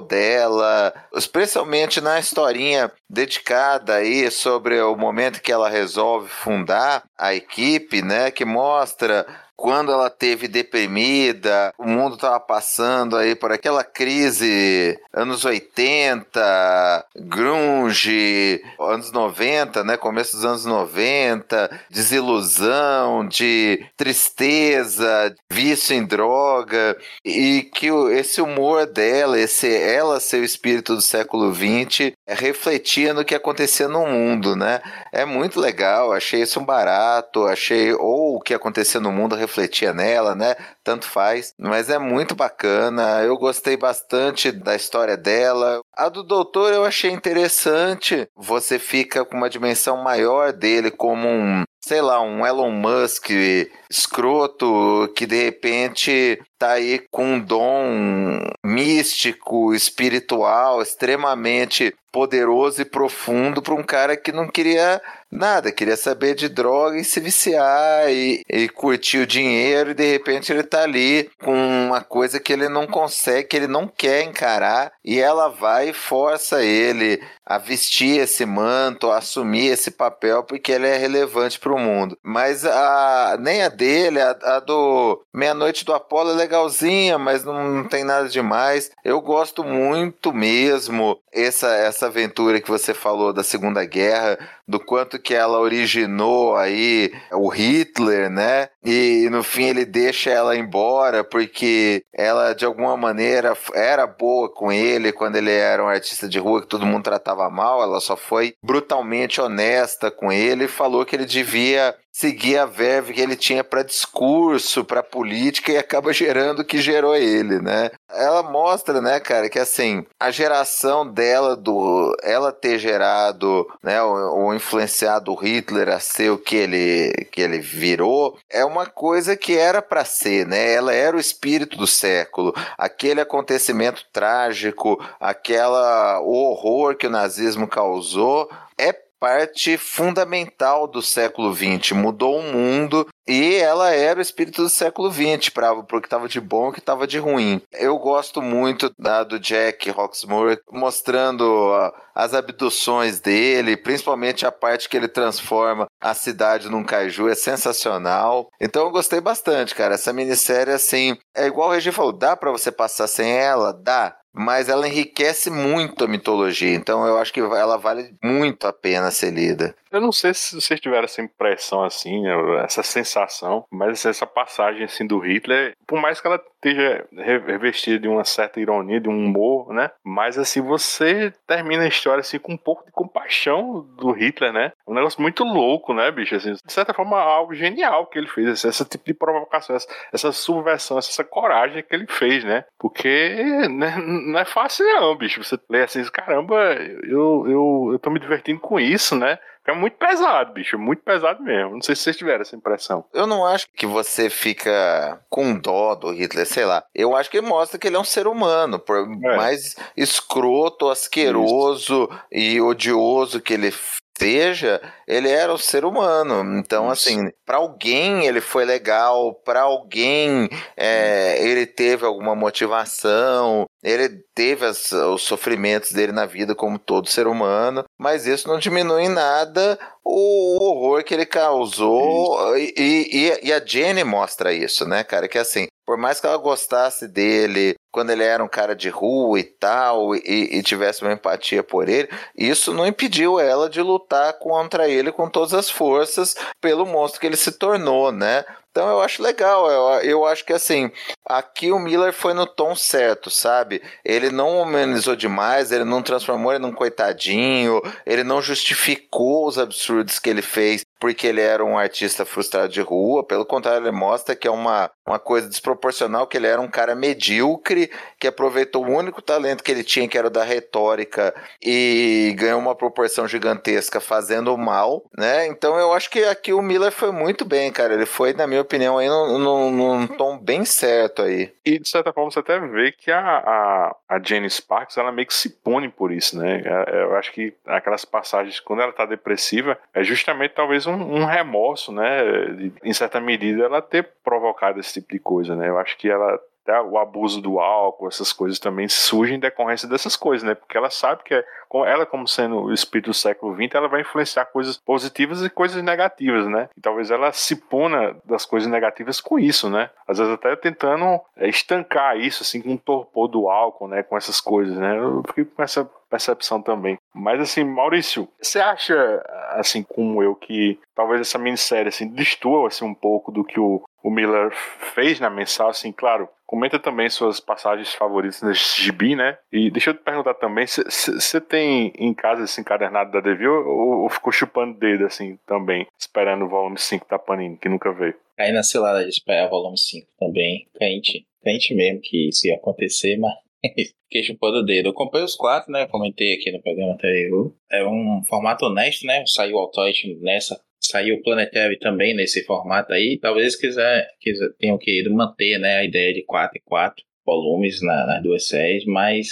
dela, especialmente na historinha dedicada aí sobre o momento que ela resolve fundar a equipe, né, que mostra quando ela teve deprimida, o mundo estava passando aí por aquela crise anos 80, grunge, anos 90, né, começo dos anos 90, desilusão, de tristeza, vício em droga e que esse humor dela, esse ela ser o espírito do século 20, refletia no que acontecia no mundo, né? É muito legal, achei isso um barato, achei ou o que acontecia no mundo refletia nela, né? Tanto faz, mas é muito bacana. Eu gostei bastante da história dela. A do doutor eu achei interessante. Você fica com uma dimensão maior dele como um sei lá, um Elon Musk escroto que de repente tá aí com um dom místico, espiritual, extremamente poderoso e profundo para um cara que não queria nada, queria saber de droga e se viciar e, e curtir o dinheiro e de repente ele tá ali com uma coisa que ele não consegue, que ele não quer encarar e ela vai e força ele a vestir esse manto, a assumir esse papel porque ele é relevante para o mundo. Mas a nem a dele, a, a do Meia-Noite do Apolo é legalzinha, mas não, tem nada demais. Eu gosto muito mesmo essa essa aventura que você falou da Segunda Guerra, do quanto que ela originou aí o Hitler, né? E no fim ele deixa ela embora porque ela de alguma maneira era boa com ele quando ele era um artista de rua que todo mundo tratava mal, ela só foi brutalmente honesta com ele e falou que ele devia seguir a verve que ele tinha para discurso, para política e acaba gerando o que gerou ele, né? Ela mostra, né, cara, que assim, a geração dela do ela ter gerado, né, ou, influenciado Hitler a ser o que ele que ele virou, é uma coisa que era para ser, né? Ela era o espírito do século, aquele acontecimento trágico, aquela o horror que o nazismo causou parte fundamental do século XX, mudou o mundo e ela era o espírito do século XX, para o que estava de bom e que estava de ruim. Eu gosto muito da, do Jack Hawksmoor mostrando as abduções dele, principalmente a parte que ele transforma a cidade num kaiju, é sensacional. Então eu gostei bastante, cara. Essa minissérie, assim, é igual o Regi falou, dá para você passar sem ela? Dá mas ela enriquece muito a mitologia, então eu acho que ela vale muito a pena ser lida. Eu não sei se vocês tiveram essa impressão assim, né, essa sensação, mas essa passagem assim do Hitler, por mais que ela esteja revestida de uma certa ironia, de um humor, né? Mas assim, você termina a história assim com um pouco de compaixão do Hitler, né? Um negócio muito louco, né, bicho? Assim, de certa forma, algo genial que ele fez, esse, esse tipo de provocação, essa, essa subversão, essa, coragem que ele fez, né? Porque né, não é fácil não, bicho. Você lê assim, caramba, eu, eu, eu tô me divertindo com isso, né? É muito pesado, bicho. Muito pesado mesmo. Não sei se vocês tiveram essa impressão. Eu não acho que você fica com dó do Hitler, sei lá. Eu acho que mostra que ele é um ser humano. Por é. mais escroto, asqueroso Isso. e odioso que ele esteja, ele era um ser humano. Então, assim, para alguém ele foi legal, para alguém é, ele teve alguma motivação, ele teve as, os sofrimentos dele na vida como todo ser humano, mas isso não diminui em nada o horror que ele causou. E, e, e, a Jenny mostra isso, né, cara? Que assim, por mais que ela gostasse dele quando ele era um cara de rua e tal, e, e tivesse uma empatia por ele, isso não impediu ela de lutar contra ele com todas as forças pelo monstro que ele se tornou, né? Então eu acho legal, eu, eu acho que assim, aqui o Miller foi no tom certo, sabe? Ele não humanizou demais, ele não transformou ele num coitadinho, ele não justificou os absurdos que ele fez porque ele era um artista frustrado de rua, pelo contrário, ele mostra que é uma, uma coisa desproporcional, que ele era um cara medíocre, que aproveitou o único talento que ele tinha, que era o da retórica, e ganhou uma proporção gigantesca fazendo mal, né? Então eu acho que aqui o Miller foi muito bem, cara. Ele foi, na minha opinião, aí num, num, num tom bem certo aí. E de certa forma você até vê que a, a, a Jenny Sparks, ela meio que se pune por isso, né? É, eu acho que aquelas passagens, quando ela tá depressiva, é justamente talvez um, um remorso, né? De, em certa medida, ela ter provocado esse tipo de coisa, né? Eu acho que ela até o abuso do álcool, essas coisas também surgem em decorrência dessas coisas, né? Porque ela sabe que é, ela, como sendo o espírito do século XX, ela vai influenciar coisas positivas e coisas negativas, né? E talvez ela se puna das coisas negativas com isso, né? Às vezes até tentando é, estancar isso, assim, com o torpor do álcool, né? Com essas coisas, né? Eu fiquei com essa percepção também. Mas assim, Maurício, você acha, assim como eu, que talvez essa minissérie assim, distua assim, um pouco do que o, o Miller fez na mensal, assim, claro, comenta também suas passagens favoritas nesse gibi, né? E deixa eu te perguntar também, você tem em casa esse encadernado da Devil ou, ou ficou chupando dedo, assim, também, esperando o volume 5 da Panini, que nunca veio? Aí na cilada de esperar o volume 5 também, crente, crente mesmo que isso ia acontecer, mas Fiquei chupando o dedo. Eu comprei os quatro, né? Comentei aqui no programa anterior. É um formato honesto, né? Saiu o Altoid nessa. Saiu o Planetary também nesse formato aí. Talvez eles quiser, quiser, tenham querido manter né, a ideia de 4 e 4 volumes na, nas duas séries, mas,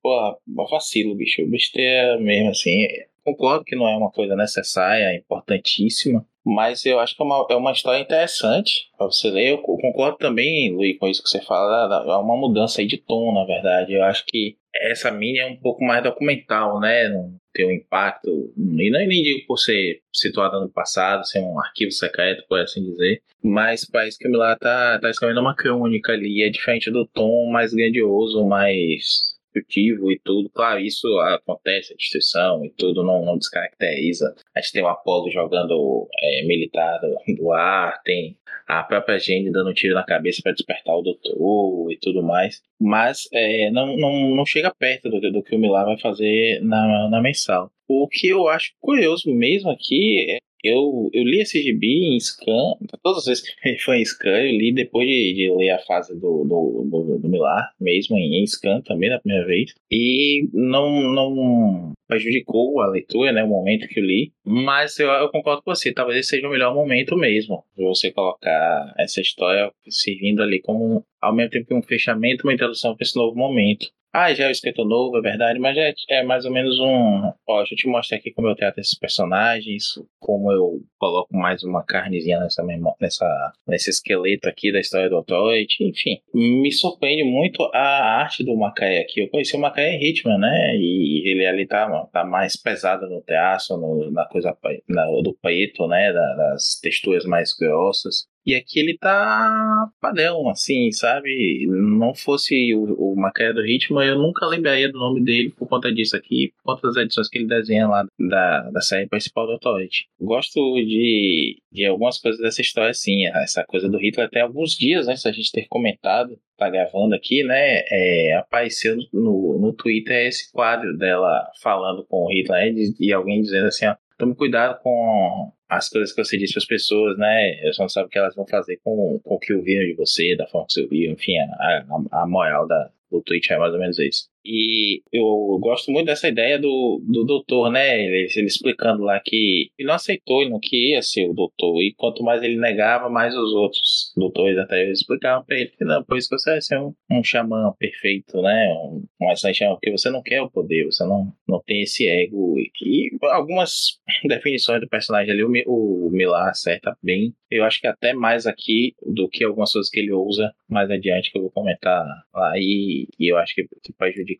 pô, vacilo, bicho. Besteira mesmo assim. Concordo que não é uma coisa necessária, é importantíssima, mas eu acho que é uma, é uma história interessante para você ler. Eu concordo também, Luiz, com isso que você fala. É uma mudança de tom, na verdade. Eu acho que essa mini é um pouco mais documental, né? Não tem um impacto. E não nem digo por ser situada no passado, ser um arquivo secreto, por assim dizer. Mas parece que o Milá tá, tá escrevendo uma crônica ali. É diferente do tom mais grandioso, mais e tudo. Claro, isso acontece, a destruição e tudo não, não descaracteriza. A gente tem o Apolo jogando é, militar do, do, ar, tem a própria Jenny dando tiro na cabeça para despertar o doutor e tudo mais. Mas é, não, não, não chega perto do, do que o Milá vai fazer na, na mensal. O que eu acho curioso mesmo aqui é eu, eu li esse gibi em scan, todas as vezes que foi em scan, eu li depois de, de ler a fase do, do, do, do Milar, mesmo em, scan também, na primeira vez, e não, não prejudicou a leitura, né, o momento que eu li, mas eu, eu concordo com você, talvez esse seja o melhor momento mesmo, você colocar essa história servindo ali como, ao mesmo tempo que um fechamento, uma introdução para esse novo momento. Ah, já é o escritor novo, é verdade, mas é, é mais ou menos um. Ó, deixa eu te mostrar aqui como eu trato esses personagens, como eu coloco mais uma carnezinha nessa, nessa nesse esqueleto aqui da história do Authority, enfim. Me surpreende muito a arte do Macaé aqui. Eu conheci o Macaé Hitman, né? E ele ali tá, tá mais pesado no teatro, no, na coisa na, do preto, né? Da, das texturas mais grossas. E aqui ele tá padrão, assim, sabe? Não fosse o, o Macaé do Ritmo, eu nunca lembraria do nome dele por conta disso aqui, por conta das edições que ele desenha lá da, da série principal do Authority. Gosto de, de algumas coisas dessa história, assim, essa coisa do Hitler até alguns dias antes da gente ter comentado, tá gravando aqui, né? É, apareceu no, no Twitter esse quadro dela falando com o Hitler e alguém dizendo assim, ó, tome cuidado com as coisas que você diz para as pessoas, né? Elas não sabem o que elas vão fazer com, com o que ouviram de você, da forma que você ouviu, enfim, a, a, a moral da, do Twitch é mais ou menos isso. E eu gosto muito dessa ideia do, do doutor, né? Ele, ele, explicando lá que ele não aceitou, ele não queria ser o doutor. E quanto mais ele negava, mais os outros doutores até explicavam pra ele que não, por isso que você vai ser um, um xamã perfeito, né? Um, um porque você não quer o poder, você não, não tem esse ego. E, algumas definições do personagem ali, o, o Milar acerta bem. Eu acho que até mais aqui do que algumas coisas que ele usa mais adiante, que eu vou comentar lá. E, e eu acho que, que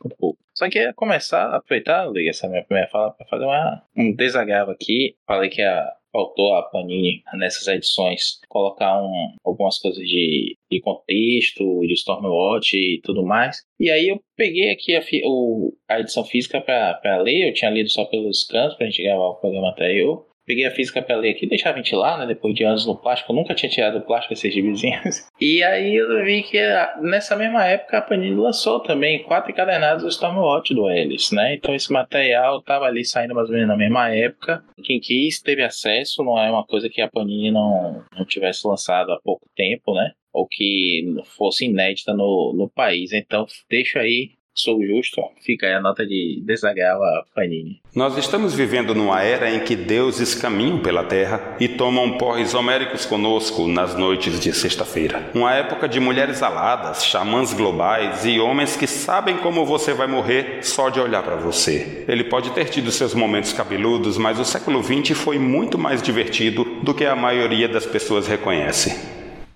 um pouco. Só que ia começar a aproveitar, essa minha primeira fala, para fazer uma, um desagravo aqui. Falei que a, faltou a Panini nessas edições colocar um, algumas coisas de, de contexto, de Stormwatch e tudo mais. E aí eu peguei aqui a, o, a edição física para ler, eu tinha lido só pelos cantos para a gente gravar o programa anterior. Peguei a física pra ler aqui, deixar ventilar, né? Depois de anos no plástico. Eu nunca tinha tirado o plástico esses vizinhos. E aí eu vi que ah, nessa mesma época a Panini lançou também quatro encadernados do Stormwatch do Ellis, né? Então esse material tava ali saindo mais ou menos na mesma época. Quem quis teve acesso, não é uma coisa que a Panini não, não tivesse lançado há pouco tempo, né? Ou que fosse inédita no, no país. Então deixo aí Sou justo, fica aí a nota de desagravo a Panini. Nós estamos vivendo numa era em que deuses caminham pela terra e tomam porres homéricos conosco nas noites de sexta-feira. Uma época de mulheres aladas, xamãs globais e homens que sabem como você vai morrer só de olhar para você. Ele pode ter tido seus momentos cabeludos, mas o século XX foi muito mais divertido do que a maioria das pessoas reconhece.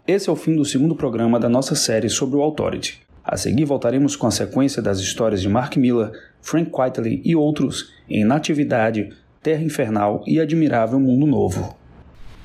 Esse é o fim do segundo programa da nossa série sobre o Authority. A seguir voltaremos com a sequência das histórias de Mark Miller, Frank Quitely e outros em Natividade, Terra Infernal e Admirável Mundo Novo.